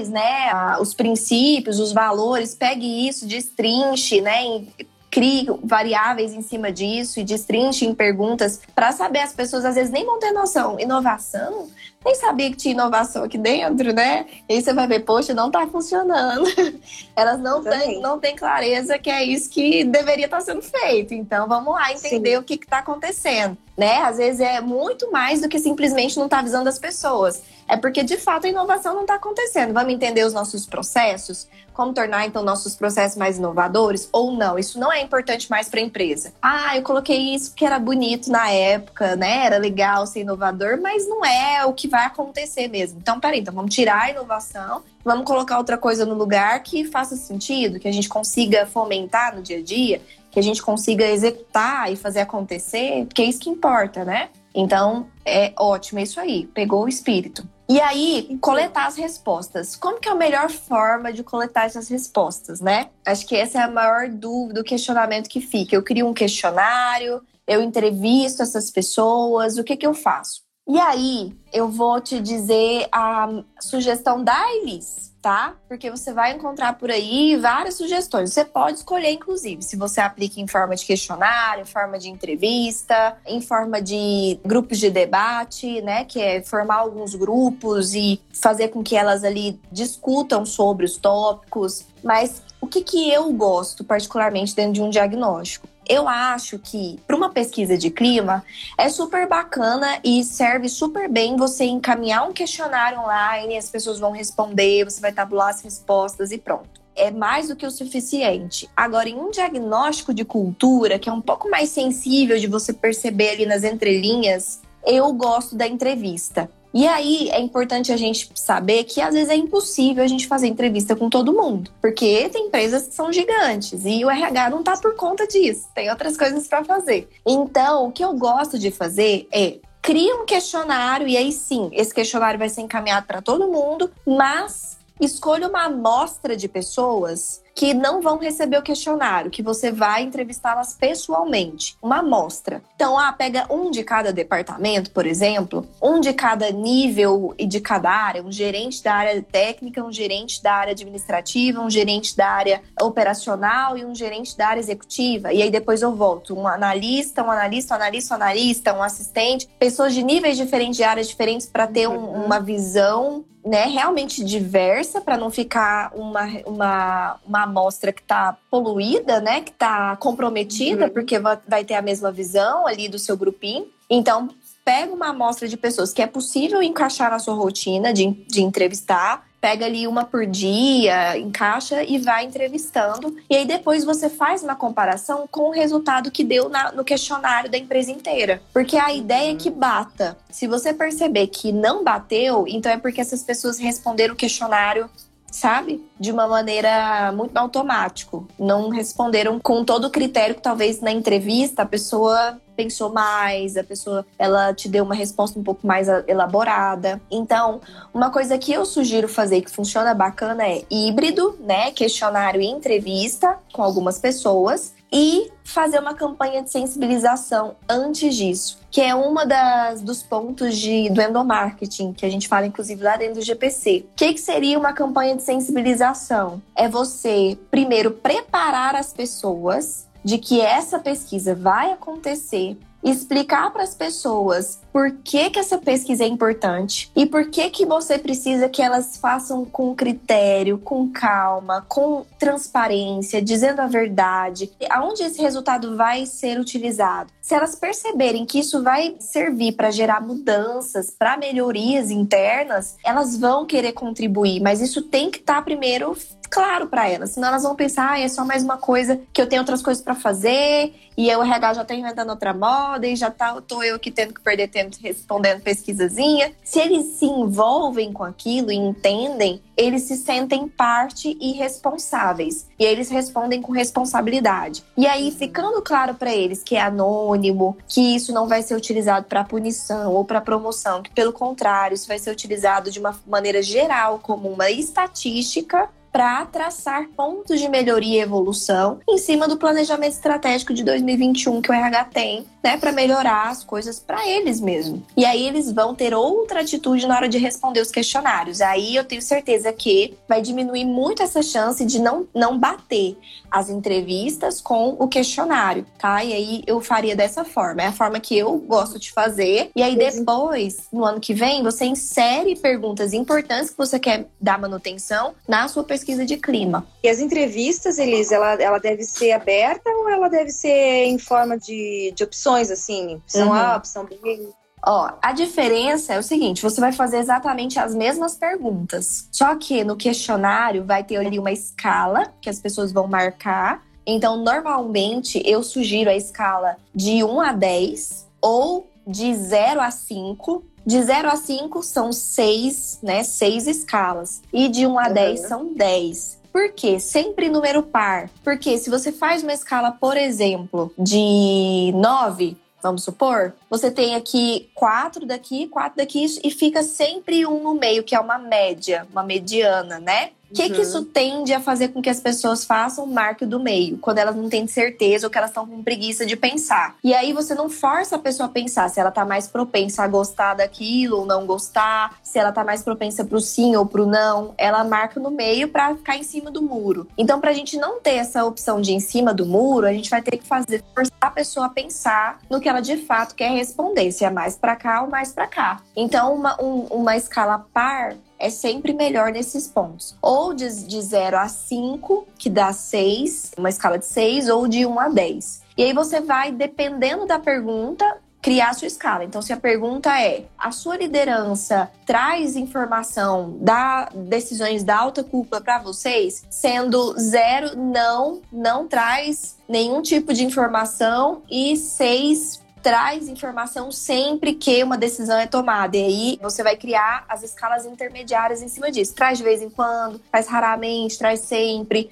né, os princípios, os valores, pegue isso, destrinche, né, crie variáveis em cima disso e destrinche em perguntas para saber as pessoas às vezes nem vão ter noção. Inovação nem sabia que tinha inovação aqui dentro, né? E aí você vai ver, poxa, não tá funcionando. <laughs> Elas não têm, não têm clareza que é isso que deveria estar tá sendo feito. Então, vamos lá entender Sim. o que está acontecendo, né? Às vezes é muito mais do que simplesmente não estar tá avisando as pessoas. É porque, de fato, a inovação não está acontecendo. Vamos entender os nossos processos? Como tornar, então, nossos processos mais inovadores? Ou não? Isso não é importante mais para a empresa. Ah, eu coloquei isso porque era bonito na época, né? Era legal ser inovador, mas não é o que vai acontecer mesmo. Então, peraí, então vamos tirar a inovação, vamos colocar outra coisa no lugar que faça sentido, que a gente consiga fomentar no dia a dia, que a gente consiga executar e fazer acontecer, porque é isso que importa, né? Então, é ótimo, é isso aí, pegou o espírito. E aí, coletar as respostas. Como que é a melhor forma de coletar essas respostas, né? Acho que essa é a maior dúvida, o questionamento que fica. Eu crio um questionário, eu entrevisto essas pessoas, o que que eu faço? E aí, eu vou te dizer a sugestão da Elis, tá? Porque você vai encontrar por aí várias sugestões. Você pode escolher, inclusive, se você aplica em forma de questionário, em forma de entrevista, em forma de grupos de debate, né? Que é formar alguns grupos e fazer com que elas ali discutam sobre os tópicos. Mas o que, que eu gosto, particularmente, dentro de um diagnóstico? Eu acho que para uma pesquisa de clima é super bacana e serve super bem você encaminhar um questionário online, as pessoas vão responder, você vai tabular as respostas e pronto é mais do que o suficiente. Agora, em um diagnóstico de cultura, que é um pouco mais sensível de você perceber ali nas entrelinhas, eu gosto da entrevista. E aí é importante a gente saber que às vezes é impossível a gente fazer entrevista com todo mundo, porque tem empresas que são gigantes e o RH não tá por conta disso, tem outras coisas para fazer. Então, o que eu gosto de fazer é cria um questionário e aí sim, esse questionário vai ser encaminhado para todo mundo, mas escolha uma amostra de pessoas que não vão receber o questionário, que você vai entrevistá-las pessoalmente, uma amostra. Então, ah, pega um de cada departamento, por exemplo, um de cada nível e de cada área, um gerente da área técnica, um gerente da área administrativa, um gerente da área operacional e um gerente da área executiva. E aí depois eu volto, um analista, um analista, um analista, um analista, um assistente, pessoas de níveis diferentes, de áreas diferentes para ter um, uhum. uma visão né, realmente diversa para não ficar uma, uma, uma amostra que está poluída, né, que está comprometida, uhum. porque vai ter a mesma visão ali do seu grupinho. Então, pega uma amostra de pessoas que é possível encaixar na sua rotina de, de entrevistar, pega ali uma por dia, encaixa e vai entrevistando. E aí depois você faz uma comparação com o resultado que deu na, no questionário da empresa inteira. Porque a ideia é que bata. Se você perceber que não bateu, então é porque essas pessoas responderam o questionário sabe? De uma maneira muito automático. Não responderam com todo o critério que talvez na entrevista a pessoa pensou mais, a pessoa ela te deu uma resposta um pouco mais elaborada. Então, uma coisa que eu sugiro fazer que funciona bacana é híbrido, né? Questionário e entrevista com algumas pessoas e fazer uma campanha de sensibilização antes disso, que é uma das dos pontos de, do endomarketing que a gente fala inclusive lá dentro do GPC. O que, que seria uma campanha de sensibilização? É você primeiro preparar as pessoas de que essa pesquisa vai acontecer, explicar para as pessoas por que, que essa pesquisa é importante e por que, que você precisa que elas façam com critério, com calma, com transparência, dizendo a verdade, aonde esse resultado vai ser utilizado. Se elas perceberem que isso vai servir para gerar mudanças, para melhorias internas, elas vão querer contribuir, mas isso tem que estar tá primeiro claro para elas, senão elas vão pensar, ah, é só mais uma coisa que eu tenho outras coisas para fazer e o RH já tá inventando outra moda e já tá, tô eu aqui tendo que perder tempo respondendo, respondendo pesquisazinha. Se eles se envolvem com aquilo e entendem, eles se sentem parte e responsáveis. E eles respondem com responsabilidade. E aí, ficando claro para eles que é anônimo, que isso não vai ser utilizado para punição ou para promoção, que pelo contrário, isso vai ser utilizado de uma maneira geral como uma estatística para traçar pontos de melhoria e evolução em cima do planejamento estratégico de 2021 que o RH tem, né, para melhorar as coisas para eles mesmo. E aí eles vão ter outra atitude na hora de responder os questionários. Aí eu tenho certeza que vai diminuir muito essa chance de não, não bater as entrevistas com o questionário, tá? E aí eu faria dessa forma. É a forma que eu gosto de fazer. E aí depois, no ano que vem, você insere perguntas importantes que você quer dar manutenção na sua pesquisa de clima. E as entrevistas, Elis, ela, ela deve ser aberta ou ela deve ser em forma de, de opções, assim? Opção uhum. A, opção B? Ó, a diferença é o seguinte: você vai fazer exatamente as mesmas perguntas. Só que no questionário vai ter ali uma escala que as pessoas vão marcar. Então, normalmente, eu sugiro a escala de 1 a 10 ou de 0 a 5. De 0 a 5 são 6, né? 6 escalas. E de 1 a uhum. 10 são 10. Por quê? Sempre número par. Porque se você faz uma escala, por exemplo, de 9, vamos supor, você tem aqui quatro daqui, quatro daqui e fica sempre um no meio, que é uma média, uma mediana, né? O que, uhum. que isso tende a fazer com que as pessoas façam o marco do meio, quando elas não têm certeza ou que elas estão com preguiça de pensar? E aí você não força a pessoa a pensar se ela tá mais propensa a gostar daquilo ou não gostar, se ela tá mais propensa pro sim ou pro não. Ela marca no meio para ficar em cima do muro. Então, pra gente não ter essa opção de em cima do muro, a gente vai ter que fazer forçar a pessoa a pensar no que ela de fato quer responder, se é mais para cá ou mais para cá. Então, uma, um, uma escala par é sempre melhor nesses pontos. Ou de, de 0 a 5, que dá 6, uma escala de 6, ou de 1 a 10. E aí você vai, dependendo da pergunta, criar a sua escala. Então, se a pergunta é: a sua liderança traz informação da decisões da alta cúpula para vocês, sendo zero, não, não traz nenhum tipo de informação e seis traz informação sempre que uma decisão é tomada. E aí você vai criar as escalas intermediárias em cima disso. Traz de vez em quando, traz raramente, traz sempre,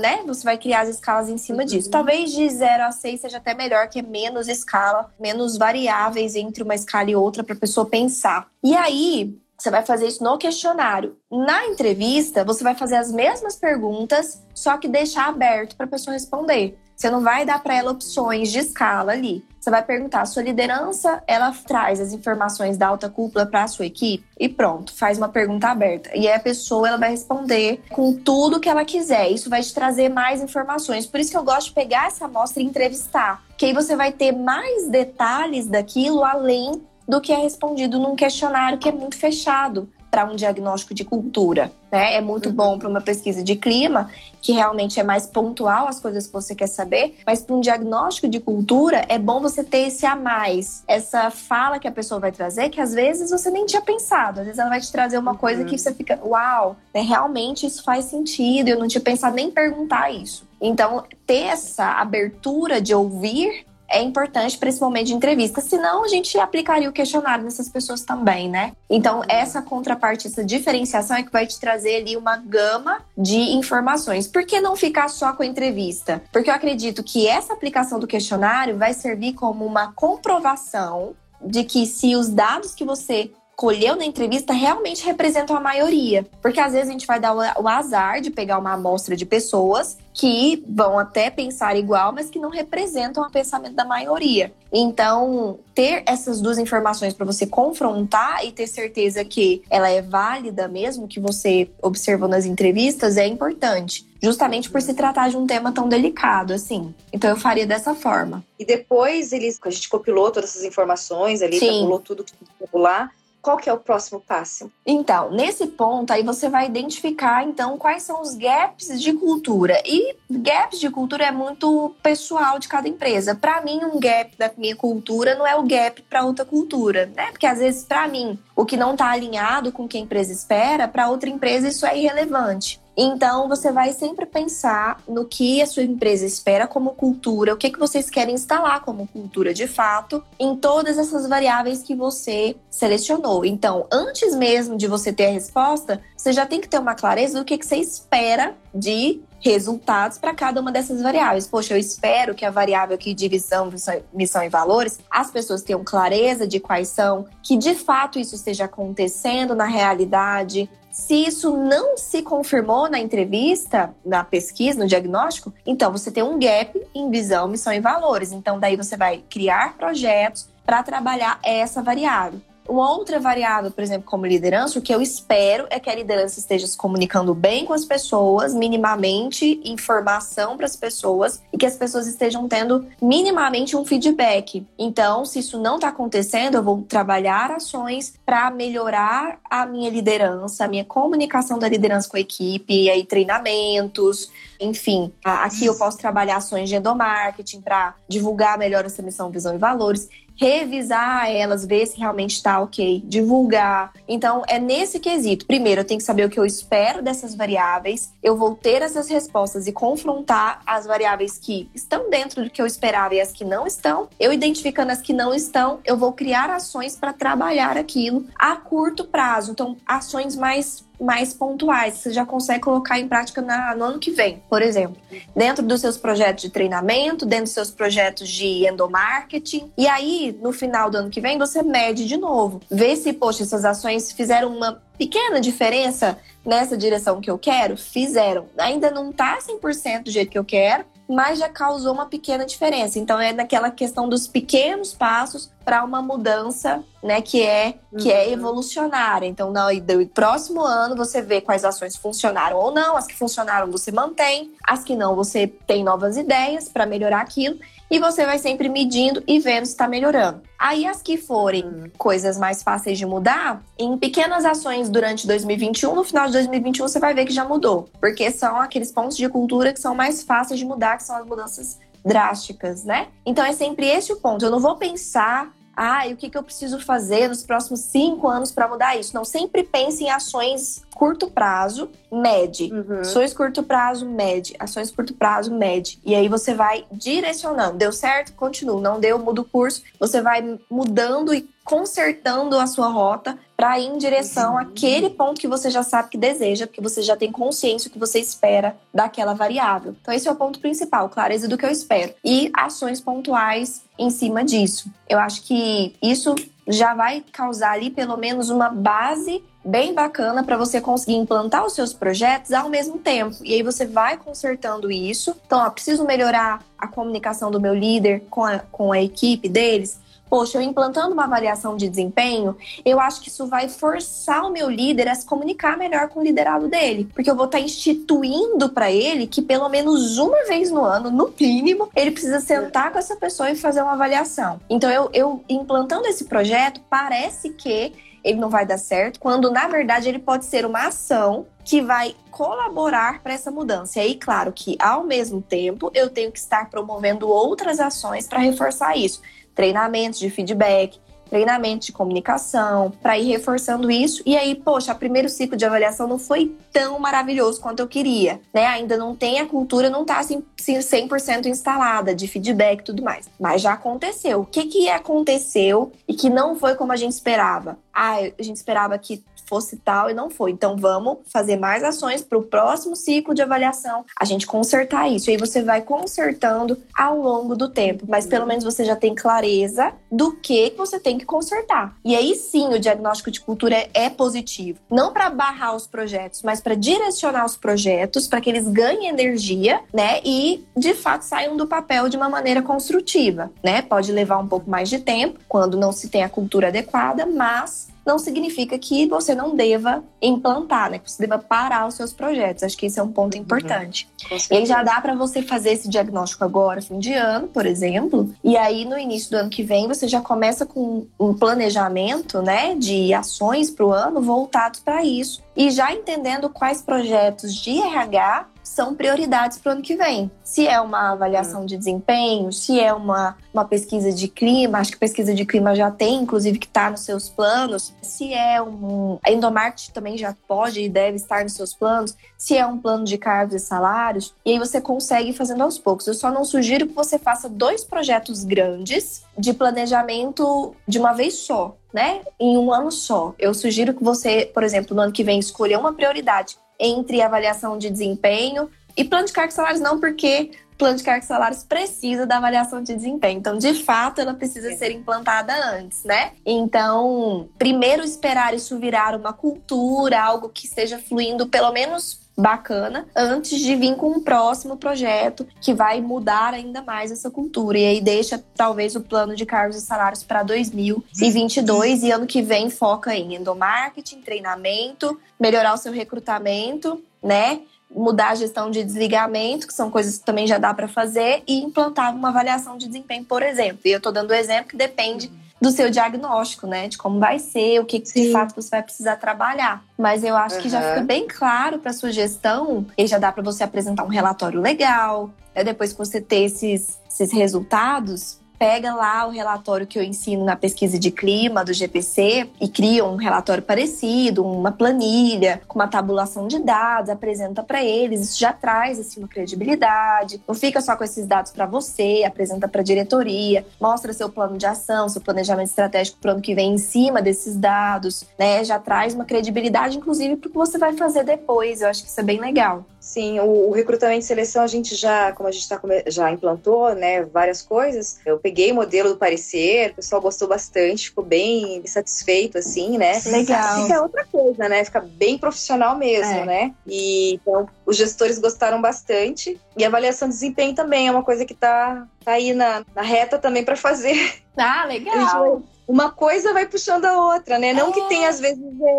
né? Você vai criar as escalas em cima disso. Talvez de 0 a 6 seja até melhor, que é menos escala, menos variáveis entre uma escala e outra para a pessoa pensar. E aí, você vai fazer isso no questionário. Na entrevista, você vai fazer as mesmas perguntas, só que deixar aberto para a pessoa responder. Você não vai dar para ela opções de escala ali. Você vai perguntar: a sua liderança, ela traz as informações da alta cúpula para a sua equipe? E pronto, faz uma pergunta aberta. E aí a pessoa ela vai responder com tudo que ela quiser. Isso vai te trazer mais informações. Por isso que eu gosto de pegar essa amostra e entrevistar. Que aí você vai ter mais detalhes daquilo além do que é respondido num questionário que é muito fechado para um diagnóstico de cultura. Né? É muito bom para uma pesquisa de clima, que realmente é mais pontual as coisas que você quer saber, mas para um diagnóstico de cultura é bom você ter esse a mais, essa fala que a pessoa vai trazer, que às vezes você nem tinha pensado, às vezes ela vai te trazer uma coisa uhum. que você fica, uau, né? realmente isso faz sentido, eu não tinha pensado nem perguntar isso. Então, ter essa abertura de ouvir é importante para esse momento de entrevista, senão a gente aplicaria o questionário nessas pessoas também, né? Então, essa contraparte, essa diferenciação é que vai te trazer ali uma gama de informações. Por que não ficar só com a entrevista? Porque eu acredito que essa aplicação do questionário vai servir como uma comprovação de que se os dados que você colheu na entrevista realmente representam a maioria. Porque às vezes a gente vai dar o azar de pegar uma amostra de pessoas que vão até pensar igual, mas que não representam o pensamento da maioria. Então, ter essas duas informações para você confrontar e ter certeza que ela é válida mesmo, que você observou nas entrevistas, é importante. Justamente por se tratar de um tema tão delicado, assim. Então eu faria dessa forma. E depois eles, a gente compilou todas essas informações ali, tabulou tudo que tinha que tabular qual que é o próximo passo? Então, nesse ponto aí você vai identificar então quais são os gaps de cultura. E gaps de cultura é muito pessoal de cada empresa. Para mim, um gap da minha cultura não é o gap para outra cultura, né? Porque às vezes para mim, o que não está alinhado com o que a empresa espera, para outra empresa isso é irrelevante. Então, você vai sempre pensar no que a sua empresa espera como cultura, o que, que vocês querem instalar como cultura de fato, em todas essas variáveis que você selecionou. Então, antes mesmo de você ter a resposta, você já tem que ter uma clareza do que, que você espera de resultados para cada uma dessas variáveis. Poxa, eu espero que a variável aqui de visão, missão e valores, as pessoas tenham clareza de quais são, que de fato isso esteja acontecendo na realidade, se isso não se confirmou na entrevista, na pesquisa, no diagnóstico, então você tem um gap em visão, missão e valores. Então, daí você vai criar projetos para trabalhar essa variável. Uma outra variável, por exemplo, como liderança, o que eu espero é que a liderança esteja se comunicando bem com as pessoas, minimamente informação para as pessoas e que as pessoas estejam tendo minimamente um feedback. Então, se isso não está acontecendo, eu vou trabalhar ações para melhorar a minha liderança, a minha comunicação da liderança com a equipe, e aí treinamentos, enfim. Aqui eu posso trabalhar ações de endomarketing para divulgar melhor essa missão, visão e valores revisar elas, ver se realmente está ok, divulgar. Então, é nesse quesito. Primeiro, eu tenho que saber o que eu espero dessas variáveis, eu vou ter essas respostas e confrontar as variáveis que estão dentro do que eu esperava e as que não estão. Eu identificando as que não estão, eu vou criar ações para trabalhar aquilo a curto prazo. Então, ações mais mais pontuais, você já consegue colocar em prática na, no ano que vem, por exemplo. Dentro dos seus projetos de treinamento, dentro dos seus projetos de endomarketing. E aí, no final do ano que vem, você mede de novo. Vê se, poxa, essas ações fizeram uma pequena diferença nessa direção que eu quero? Fizeram. Ainda não tá 100% do jeito que eu quero, mas já causou uma pequena diferença. Então é naquela questão dos pequenos passos para uma mudança, né, que é que é uhum. é evolucionária. Então, no próximo ano você vê quais ações funcionaram ou não, as que funcionaram você mantém, as que não você tem novas ideias para melhorar aquilo e você vai sempre medindo e vendo se está melhorando. Aí as que forem coisas mais fáceis de mudar, em pequenas ações durante 2021, no final de 2021 você vai ver que já mudou, porque são aqueles pontos de cultura que são mais fáceis de mudar, que são as mudanças drásticas, né? Então é sempre esse o ponto. Eu não vou pensar ah, e o que, que eu preciso fazer nos próximos cinco anos para mudar isso? Não, sempre pense em ações curto prazo, mede. Uhum. Ações curto prazo, mede. Ações curto prazo, mede. E aí você vai direcionando. Deu certo? Continua. Não deu, muda o curso. Você vai mudando e consertando a sua rota para ir em direção uhum. àquele ponto que você já sabe que deseja, porque você já tem consciência do que você espera daquela variável. Então, esse é o ponto principal, clareza do que eu espero. E ações pontuais em cima disso. Eu acho que isso já vai causar ali pelo menos uma base bem bacana para você conseguir implantar os seus projetos ao mesmo tempo. E aí você vai consertando isso. Então, ó, preciso melhorar a comunicação do meu líder com a, com a equipe deles poxa, eu implantando uma avaliação de desempenho, eu acho que isso vai forçar o meu líder a se comunicar melhor com o liderado dele, porque eu vou estar instituindo para ele que pelo menos uma vez no ano, no mínimo, ele precisa sentar com essa pessoa e fazer uma avaliação. Então, eu, eu implantando esse projeto, parece que ele não vai dar certo, quando na verdade ele pode ser uma ação que vai colaborar para essa mudança. E aí, claro que ao mesmo tempo eu tenho que estar promovendo outras ações para reforçar isso treinamentos de feedback, treinamento de comunicação, para ir reforçando isso. E aí, poxa, o primeiro ciclo de avaliação não foi tão maravilhoso quanto eu queria, né? Ainda não tem a cultura, não está assim, 100% instalada de feedback e tudo mais. Mas já aconteceu. O que que aconteceu e que não foi como a gente esperava? Ah, a gente esperava que fosse tal e não foi. Então vamos fazer mais ações para o próximo ciclo de avaliação, a gente consertar isso. E aí você vai consertando ao longo do tempo, mas pelo menos você já tem clareza do que você tem que consertar. E aí sim o diagnóstico de cultura é, é positivo. Não para barrar os projetos, mas para direcionar os projetos para que eles ganhem energia, né? E de fato saiam do papel de uma maneira construtiva, né? Pode levar um pouco mais de tempo quando não se tem a cultura adequada, mas não significa que você não deva implantar, né? Que você deva parar os seus projetos. Acho que esse é um ponto uhum. importante. Uhum. E aí já dá para você fazer esse diagnóstico agora, fim de ano, por exemplo. E aí no início do ano que vem você já começa com um planejamento, né, de ações para o ano voltados para isso e já entendendo quais projetos de RH são prioridades para o ano que vem. Se é uma avaliação de desempenho, se é uma, uma pesquisa de clima, acho que pesquisa de clima já tem, inclusive, que está nos seus planos. Se é um. A endomarketing também já pode e deve estar nos seus planos. Se é um plano de cargos e salários. E aí você consegue fazendo aos poucos. Eu só não sugiro que você faça dois projetos grandes de planejamento de uma vez só, né? Em um ano só. Eu sugiro que você, por exemplo, no ano que vem, escolha uma prioridade entre avaliação de desempenho e plano de cargos e salários, não, porque plano de cargos e salários precisa da avaliação de desempenho. Então, de fato, ela precisa ser implantada antes, né? Então, primeiro esperar isso virar uma cultura, algo que esteja fluindo pelo menos bacana antes de vir com um próximo projeto que vai mudar ainda mais essa cultura. E aí deixa talvez o plano de cargos e salários para 2022 e ano que vem foca em endomarketing, treinamento, melhorar o seu recrutamento, né? Mudar a gestão de desligamento, que são coisas que também já dá para fazer, e implantar uma avaliação de desempenho, por exemplo. E eu estou dando o exemplo que depende do seu diagnóstico, né? De como vai ser, o que Sim. de fato você vai precisar trabalhar. Mas eu acho uhum. que já fica bem claro para sua gestão e já dá para você apresentar um relatório legal. Né? Depois que você ter esses, esses resultados, pega lá o relatório que eu ensino na pesquisa de clima do GPC e cria um relatório parecido, uma planilha com uma tabulação de dados, apresenta para eles, isso já traz assim uma credibilidade. Não fica só com esses dados para você, apresenta para a diretoria, mostra seu plano de ação, seu planejamento estratégico para o ano que vem em cima desses dados, né? Já traz uma credibilidade inclusive para o que você vai fazer depois. Eu acho que isso é bem legal. Sim, o, o recrutamento e seleção a gente já, como a gente tá, já implantou, né, várias coisas. Eu peguei o modelo do parecer, o pessoal gostou bastante, ficou bem satisfeito, assim, né? Legal. Fica outra coisa, né? Fica bem profissional mesmo, é. né? E então os gestores gostaram bastante. E a avaliação de desempenho também é uma coisa que tá, tá aí na, na reta também para fazer. Ah, <laughs> legal uma coisa vai puxando a outra, né? Não é. que tenha, às vezes,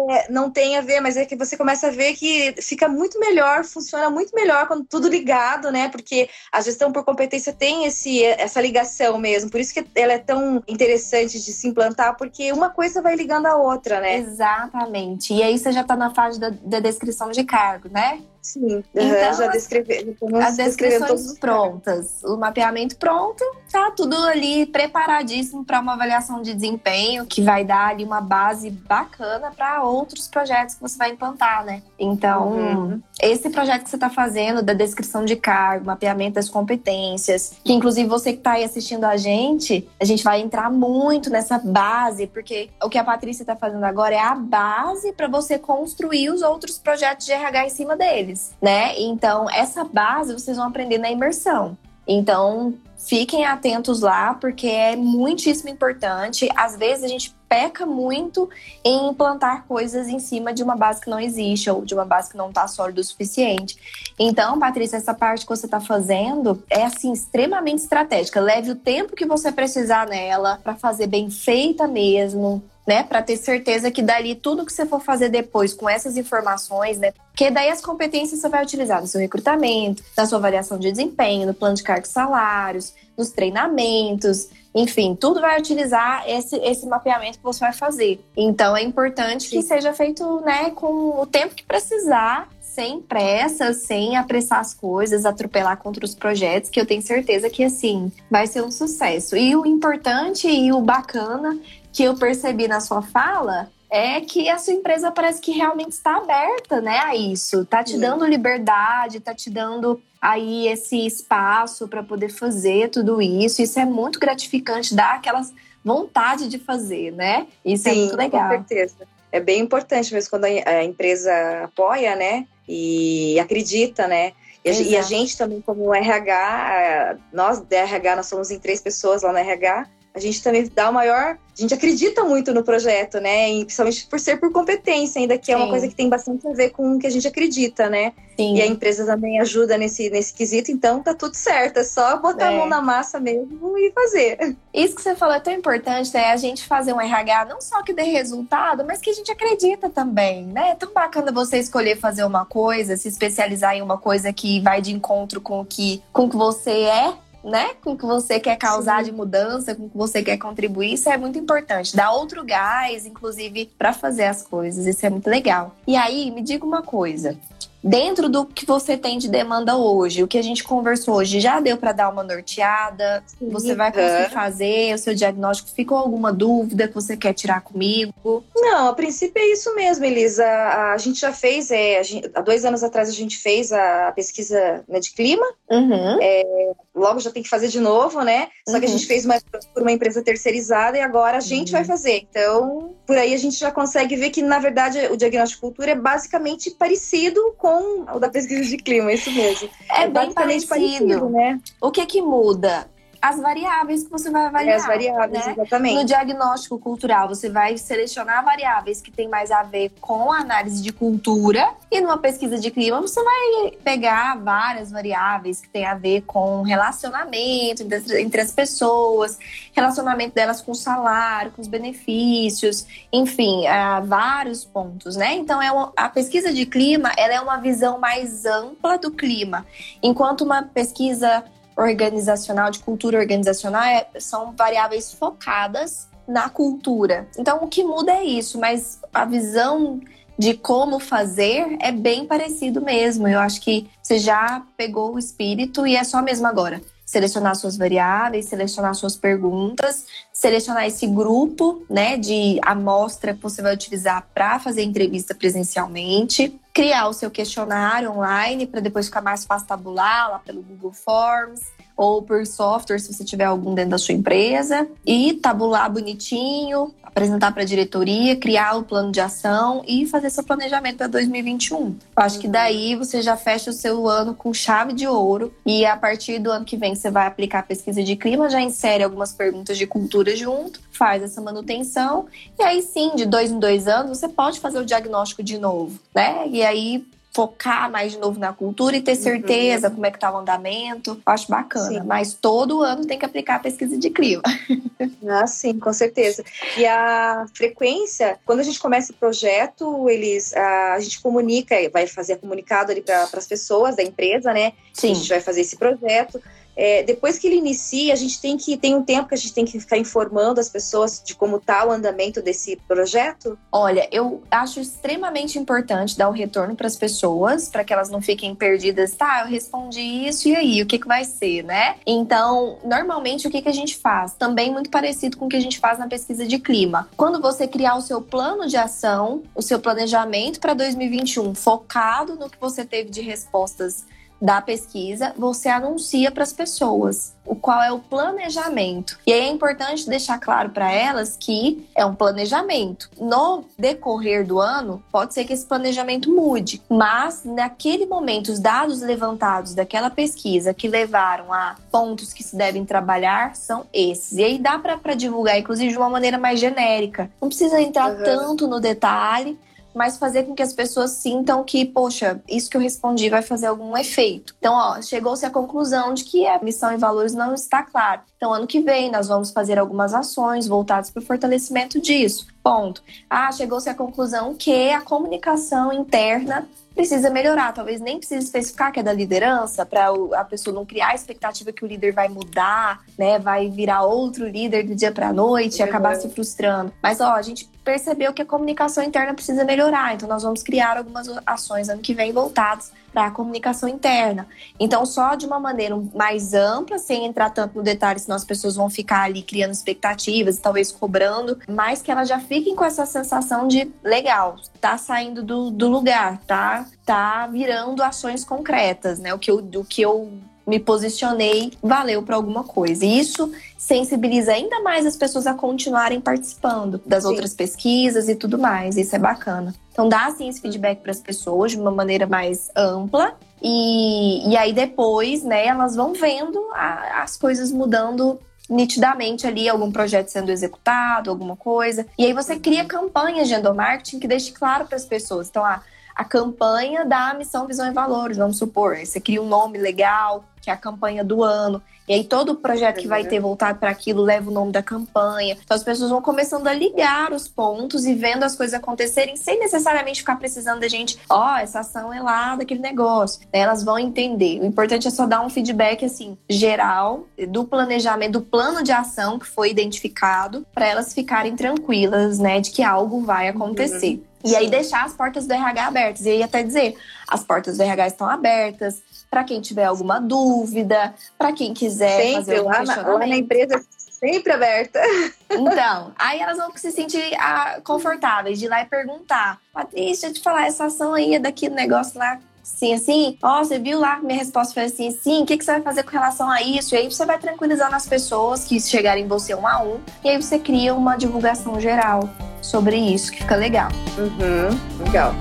é, não tenha a ver, mas é que você começa a ver que fica muito melhor, funciona muito melhor quando tudo ligado, né? Porque a gestão por competência tem esse, essa ligação mesmo. Por isso que ela é tão interessante de se implantar, porque uma coisa vai ligando a outra, né? Exatamente. E aí você já está na fase da, da descrição de cargo, né? Sim, então, já descrevi. As descrições prontas, o mapeamento pronto, tá tudo ali preparadíssimo para uma avaliação de desempenho que vai dar ali uma base bacana para outros projetos que você vai implantar, né? Então, uhum. esse projeto que você está fazendo da descrição de cargo, mapeamento das competências, que inclusive você que está aí assistindo a gente, a gente vai entrar muito nessa base, porque o que a Patrícia está fazendo agora é a base para você construir os outros projetos de RH em cima deles né? Então, essa base vocês vão aprender na imersão. Então, fiquem atentos lá, porque é muitíssimo importante. Às vezes a gente peca muito em implantar coisas em cima de uma base que não existe ou de uma base que não está sólida o suficiente. Então, Patrícia, essa parte que você está fazendo é assim extremamente estratégica. Leve o tempo que você precisar nela para fazer bem feita mesmo, né, para ter certeza que dali tudo que você for fazer depois com essas informações, né, que daí as competências você vai utilizar no seu recrutamento, na sua avaliação de desempenho, no plano de cargos salários, nos treinamentos, enfim, tudo vai utilizar esse, esse mapeamento que você vai fazer. Então é importante que seja feito, né, com o tempo que precisar sem pressa, sem apressar as coisas, atropelar contra os projetos, que eu tenho certeza que assim vai ser um sucesso. E o importante e o bacana que eu percebi na sua fala é que a sua empresa parece que realmente está aberta, né, a isso. Tá te dando liberdade, tá te dando aí esse espaço para poder fazer tudo isso. Isso é muito gratificante, dá aquela vontade de fazer, né? Isso é Sim, é muito legal. Com certeza. É bem importante mesmo quando a empresa apoia, né? E acredita, né? E a, gente também, como RH, nós da RH, nós somos em três pessoas lá no RH, a gente também dá o maior a gente acredita muito no projeto, né? E principalmente por ser por competência, ainda que é uma coisa que tem bastante a ver com o que a gente acredita, né? Sim. E a empresa também ajuda nesse, nesse quesito, então tá tudo certo. É só botar é. a mão na massa mesmo e fazer. Isso que você falou é tão importante, né? A gente fazer um RH não só que dê resultado, mas que a gente acredita também, né? É tão bacana você escolher fazer uma coisa, se especializar em uma coisa que vai de encontro com o que, com o que você é né, com o que você quer causar de mudança, com o que você quer contribuir, isso é muito importante. Dá outro gás, inclusive, para fazer as coisas. Isso é muito legal. E aí, me diga uma coisa. Dentro do que você tem de demanda hoje, o que a gente conversou hoje, já deu para dar uma norteada? Sim, você vai conseguir fazer o seu diagnóstico? Ficou alguma dúvida que você quer tirar comigo? Não, a princípio é isso mesmo, Elisa. A, a gente já fez, é, gente, há dois anos atrás a gente fez a pesquisa né, de clima. Uhum. É, logo já tem que fazer de novo, né? Só uhum. que a gente fez uma, por uma empresa terceirizada e agora a gente uhum. vai fazer. Então, por aí a gente já consegue ver que, na verdade, o diagnóstico de cultura é basicamente parecido com o da pesquisa de clima, é isso mesmo. É, é bem parecido. parecido, né? O que que muda? As variáveis que você vai avaliar. É as variáveis, né? exatamente. No diagnóstico cultural, você vai selecionar variáveis que tem mais a ver com a análise de cultura. E numa pesquisa de clima, você vai pegar várias variáveis que tem a ver com relacionamento entre as pessoas, relacionamento delas com o salário, com os benefícios, enfim, vários pontos, né? Então, é uma, a pesquisa de clima, ela é uma visão mais ampla do clima, enquanto uma pesquisa organizacional, de cultura organizacional, é, são variáveis focadas na cultura. Então, o que muda é isso, mas a visão de como fazer é bem parecido mesmo. Eu acho que você já pegou o espírito e é só mesmo agora. Selecionar suas variáveis, selecionar suas perguntas, selecionar esse grupo, né, de amostra que você vai utilizar para fazer entrevista presencialmente, criar o seu questionário online para depois ficar mais fácil tabular lá pelo Google Forms ou por software, se você tiver algum dentro da sua empresa, e tabular bonitinho, apresentar para a diretoria, criar o plano de ação e fazer seu planejamento para 2021. Eu acho que daí você já fecha o seu ano com chave de ouro e a partir do ano que vem você vai aplicar a pesquisa de clima, já insere algumas perguntas de cultura junto, faz essa manutenção e aí sim, de dois em dois anos, você pode fazer o diagnóstico de novo, né? E aí focar mais de novo na cultura e ter uhum. certeza uhum. como é que tá o andamento. Eu acho bacana. Sim. Mas todo ano tem que aplicar a pesquisa de clima. <laughs> Ah, sim, com certeza. E a frequência, quando a gente começa o projeto, eles a, a gente comunica, vai fazer comunicado ali para as pessoas da empresa, né? Sim. A gente vai fazer esse projeto. É, depois que ele inicia, a gente tem que tem um tempo que a gente tem que ficar informando as pessoas de como está o andamento desse projeto? Olha, eu acho extremamente importante dar o retorno para as pessoas, para que elas não fiquem perdidas. Tá, eu respondi isso e aí, o que, que vai ser, né? Então, normalmente o que, que a gente faz? Também muito parecido com o que a gente faz na pesquisa de clima. Quando você criar o seu plano de ação, o seu planejamento para 2021, focado no que você teve de respostas da pesquisa, você anuncia para as pessoas o qual é o planejamento. E aí é importante deixar claro para elas que é um planejamento. No decorrer do ano, pode ser que esse planejamento mude, mas naquele momento, os dados levantados daquela pesquisa que levaram a pontos que se devem trabalhar são esses. E aí dá para divulgar, inclusive, de uma maneira mais genérica. Não precisa entrar uhum. tanto no detalhe, mas fazer com que as pessoas sintam que, poxa, isso que eu respondi vai fazer algum efeito. Então, ó, chegou-se à conclusão de que a missão e valores não está claro. Então, ano que vem, nós vamos fazer algumas ações voltadas para o fortalecimento disso. Ponto. Ah, chegou-se à conclusão que a comunicação interna precisa melhorar. Talvez nem precise especificar que é da liderança, para a pessoa não criar a expectativa que o líder vai mudar, né? Vai virar outro líder do dia para noite e acabar se frustrando. Mas, ó, a gente percebeu que a comunicação interna precisa melhorar. Então, nós vamos criar algumas ações ano que vem voltadas para a comunicação interna. Então, só de uma maneira mais ampla, sem entrar tanto no detalhe, senão as pessoas vão ficar ali criando expectativas, talvez cobrando, mas que elas já fiquem com essa sensação de legal, tá saindo do, do lugar, tá, tá virando ações concretas, né? O que eu, o que eu me posicionei, valeu para alguma coisa. E isso sensibiliza ainda mais as pessoas a continuarem participando das Sim. outras pesquisas e tudo mais. Isso é bacana. Então, dá assim esse feedback para as pessoas de uma maneira mais ampla. E, e aí depois, né, elas vão vendo a, as coisas mudando nitidamente ali algum projeto sendo executado, alguma coisa. E aí você cria campanhas de endomarketing que deixe claro para as pessoas. Então, ah, a campanha da missão, visão e valores, vamos supor. Você cria um nome legal, que é a campanha do ano. E aí todo o projeto que vai ter voltado para aquilo leva o nome da campanha. Então as pessoas vão começando a ligar os pontos e vendo as coisas acontecerem sem necessariamente ficar precisando da gente, ó, oh, essa ação é lá daquele negócio. Elas vão entender. O importante é só dar um feedback assim geral do planejamento, do plano de ação que foi identificado, para elas ficarem tranquilas, né, de que algo vai acontecer. Uhum. E aí deixar as portas do RH abertas. E aí até dizer, as portas do RH estão abertas para quem tiver alguma dúvida, para quem quiser Sempre, fazer algum lá na, lá na empresa sempre aberta. <laughs> Então, aí elas vão se sentir ah, confortáveis de ir lá e perguntar. Patrícia, deixa eu te falar, essa ação aí é daqui do negócio lá assim, assim, ó, oh, você viu lá que minha resposta foi assim, sim, o que, que você vai fazer com relação a isso? E aí você vai tranquilizando as pessoas que chegarem em você um a um, e aí você cria uma divulgação geral sobre isso, que fica legal. Uhum, legal.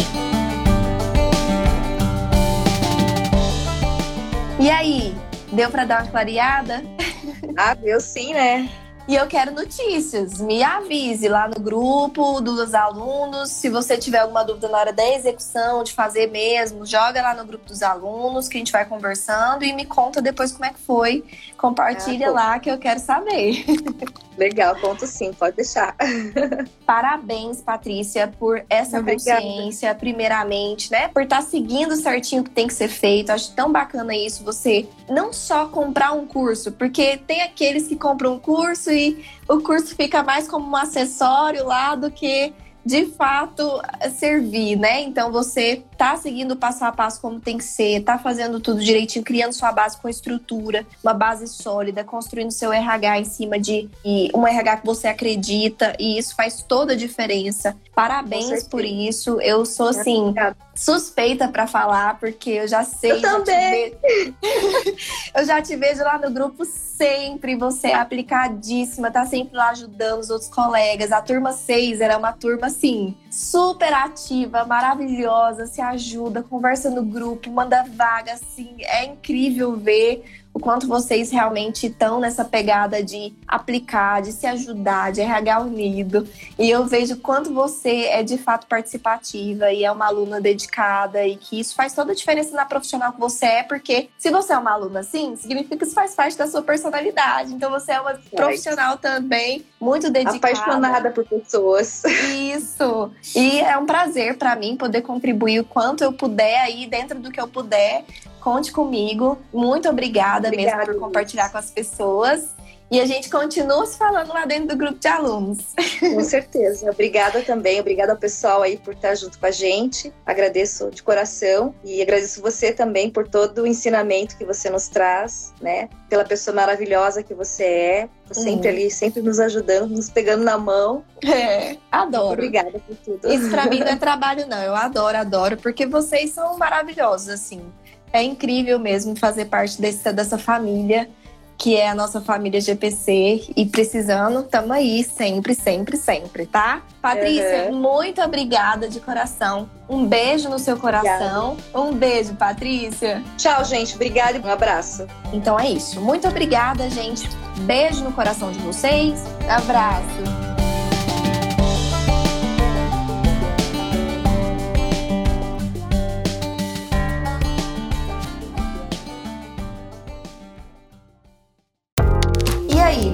E aí, deu para dar uma clareada? Ah, deu sim, né? E eu quero notícias. Me avise lá no grupo dos alunos. Se você tiver alguma dúvida na hora da execução, de fazer mesmo, joga lá no grupo dos alunos que a gente vai conversando e me conta depois como é que foi. Compartilha ah, lá que eu quero saber. <laughs> Legal, conto sim, pode deixar. <laughs> Parabéns, Patrícia, por essa Obrigada. consciência, primeiramente, né? Por estar tá seguindo certinho o que tem que ser feito. Acho tão bacana isso, você não só comprar um curso, porque tem aqueles que compram um curso e o curso fica mais como um acessório lá do que de fato servir, né? Então você tá seguindo passo a passo como tem que ser, tá fazendo tudo direitinho, criando sua base com estrutura, uma base sólida, construindo seu RH em cima de um RH que você acredita, e isso faz toda a diferença. Parabéns por isso. Eu sou assim, suspeita para falar, porque eu já sei. Eu já também. <laughs> eu já te vejo lá no grupo sempre, você é aplicadíssima, tá sempre lá ajudando os outros colegas. A turma 6 era uma turma assim, super ativa, maravilhosa, se ajuda, conversa no grupo, manda vaga, assim, é incrível ver o quanto vocês realmente estão nessa pegada de aplicar, de se ajudar, de RH unido. E eu vejo o quanto você é de fato participativa e é uma aluna dedicada e que isso faz toda a diferença na profissional que você é, porque se você é uma aluna assim, significa que isso faz parte da sua personalidade. Então você é uma profissional também muito dedicada. Apaixonada por pessoas. Isso. E é um prazer para mim poder contribuir o quanto eu puder aí dentro do que eu puder Conte comigo. Muito obrigada, obrigada mesmo por compartilhar com as pessoas. E a gente continua se falando lá dentro do grupo de alunos. Com certeza. Obrigada também. Obrigada ao pessoal aí por estar junto com a gente. Agradeço de coração e agradeço você também por todo o ensinamento que você nos traz, né? Pela pessoa maravilhosa que você é. Sempre hum. ali, sempre nos ajudando, nos pegando na mão. É, adoro. Obrigada por tudo. Isso pra mim não é <laughs> trabalho, não. Eu adoro, adoro, porque vocês são maravilhosos, assim é incrível mesmo fazer parte desse, dessa família que é a nossa família GPC e precisando, tamo aí sempre, sempre, sempre, tá? Patrícia, uhum. muito obrigada de coração. Um beijo no seu coração. Obrigada. Um beijo, Patrícia. Tchau, gente. Obrigada e um abraço. Então é isso. Muito obrigada, gente. Beijo no coração de vocês. Abraço.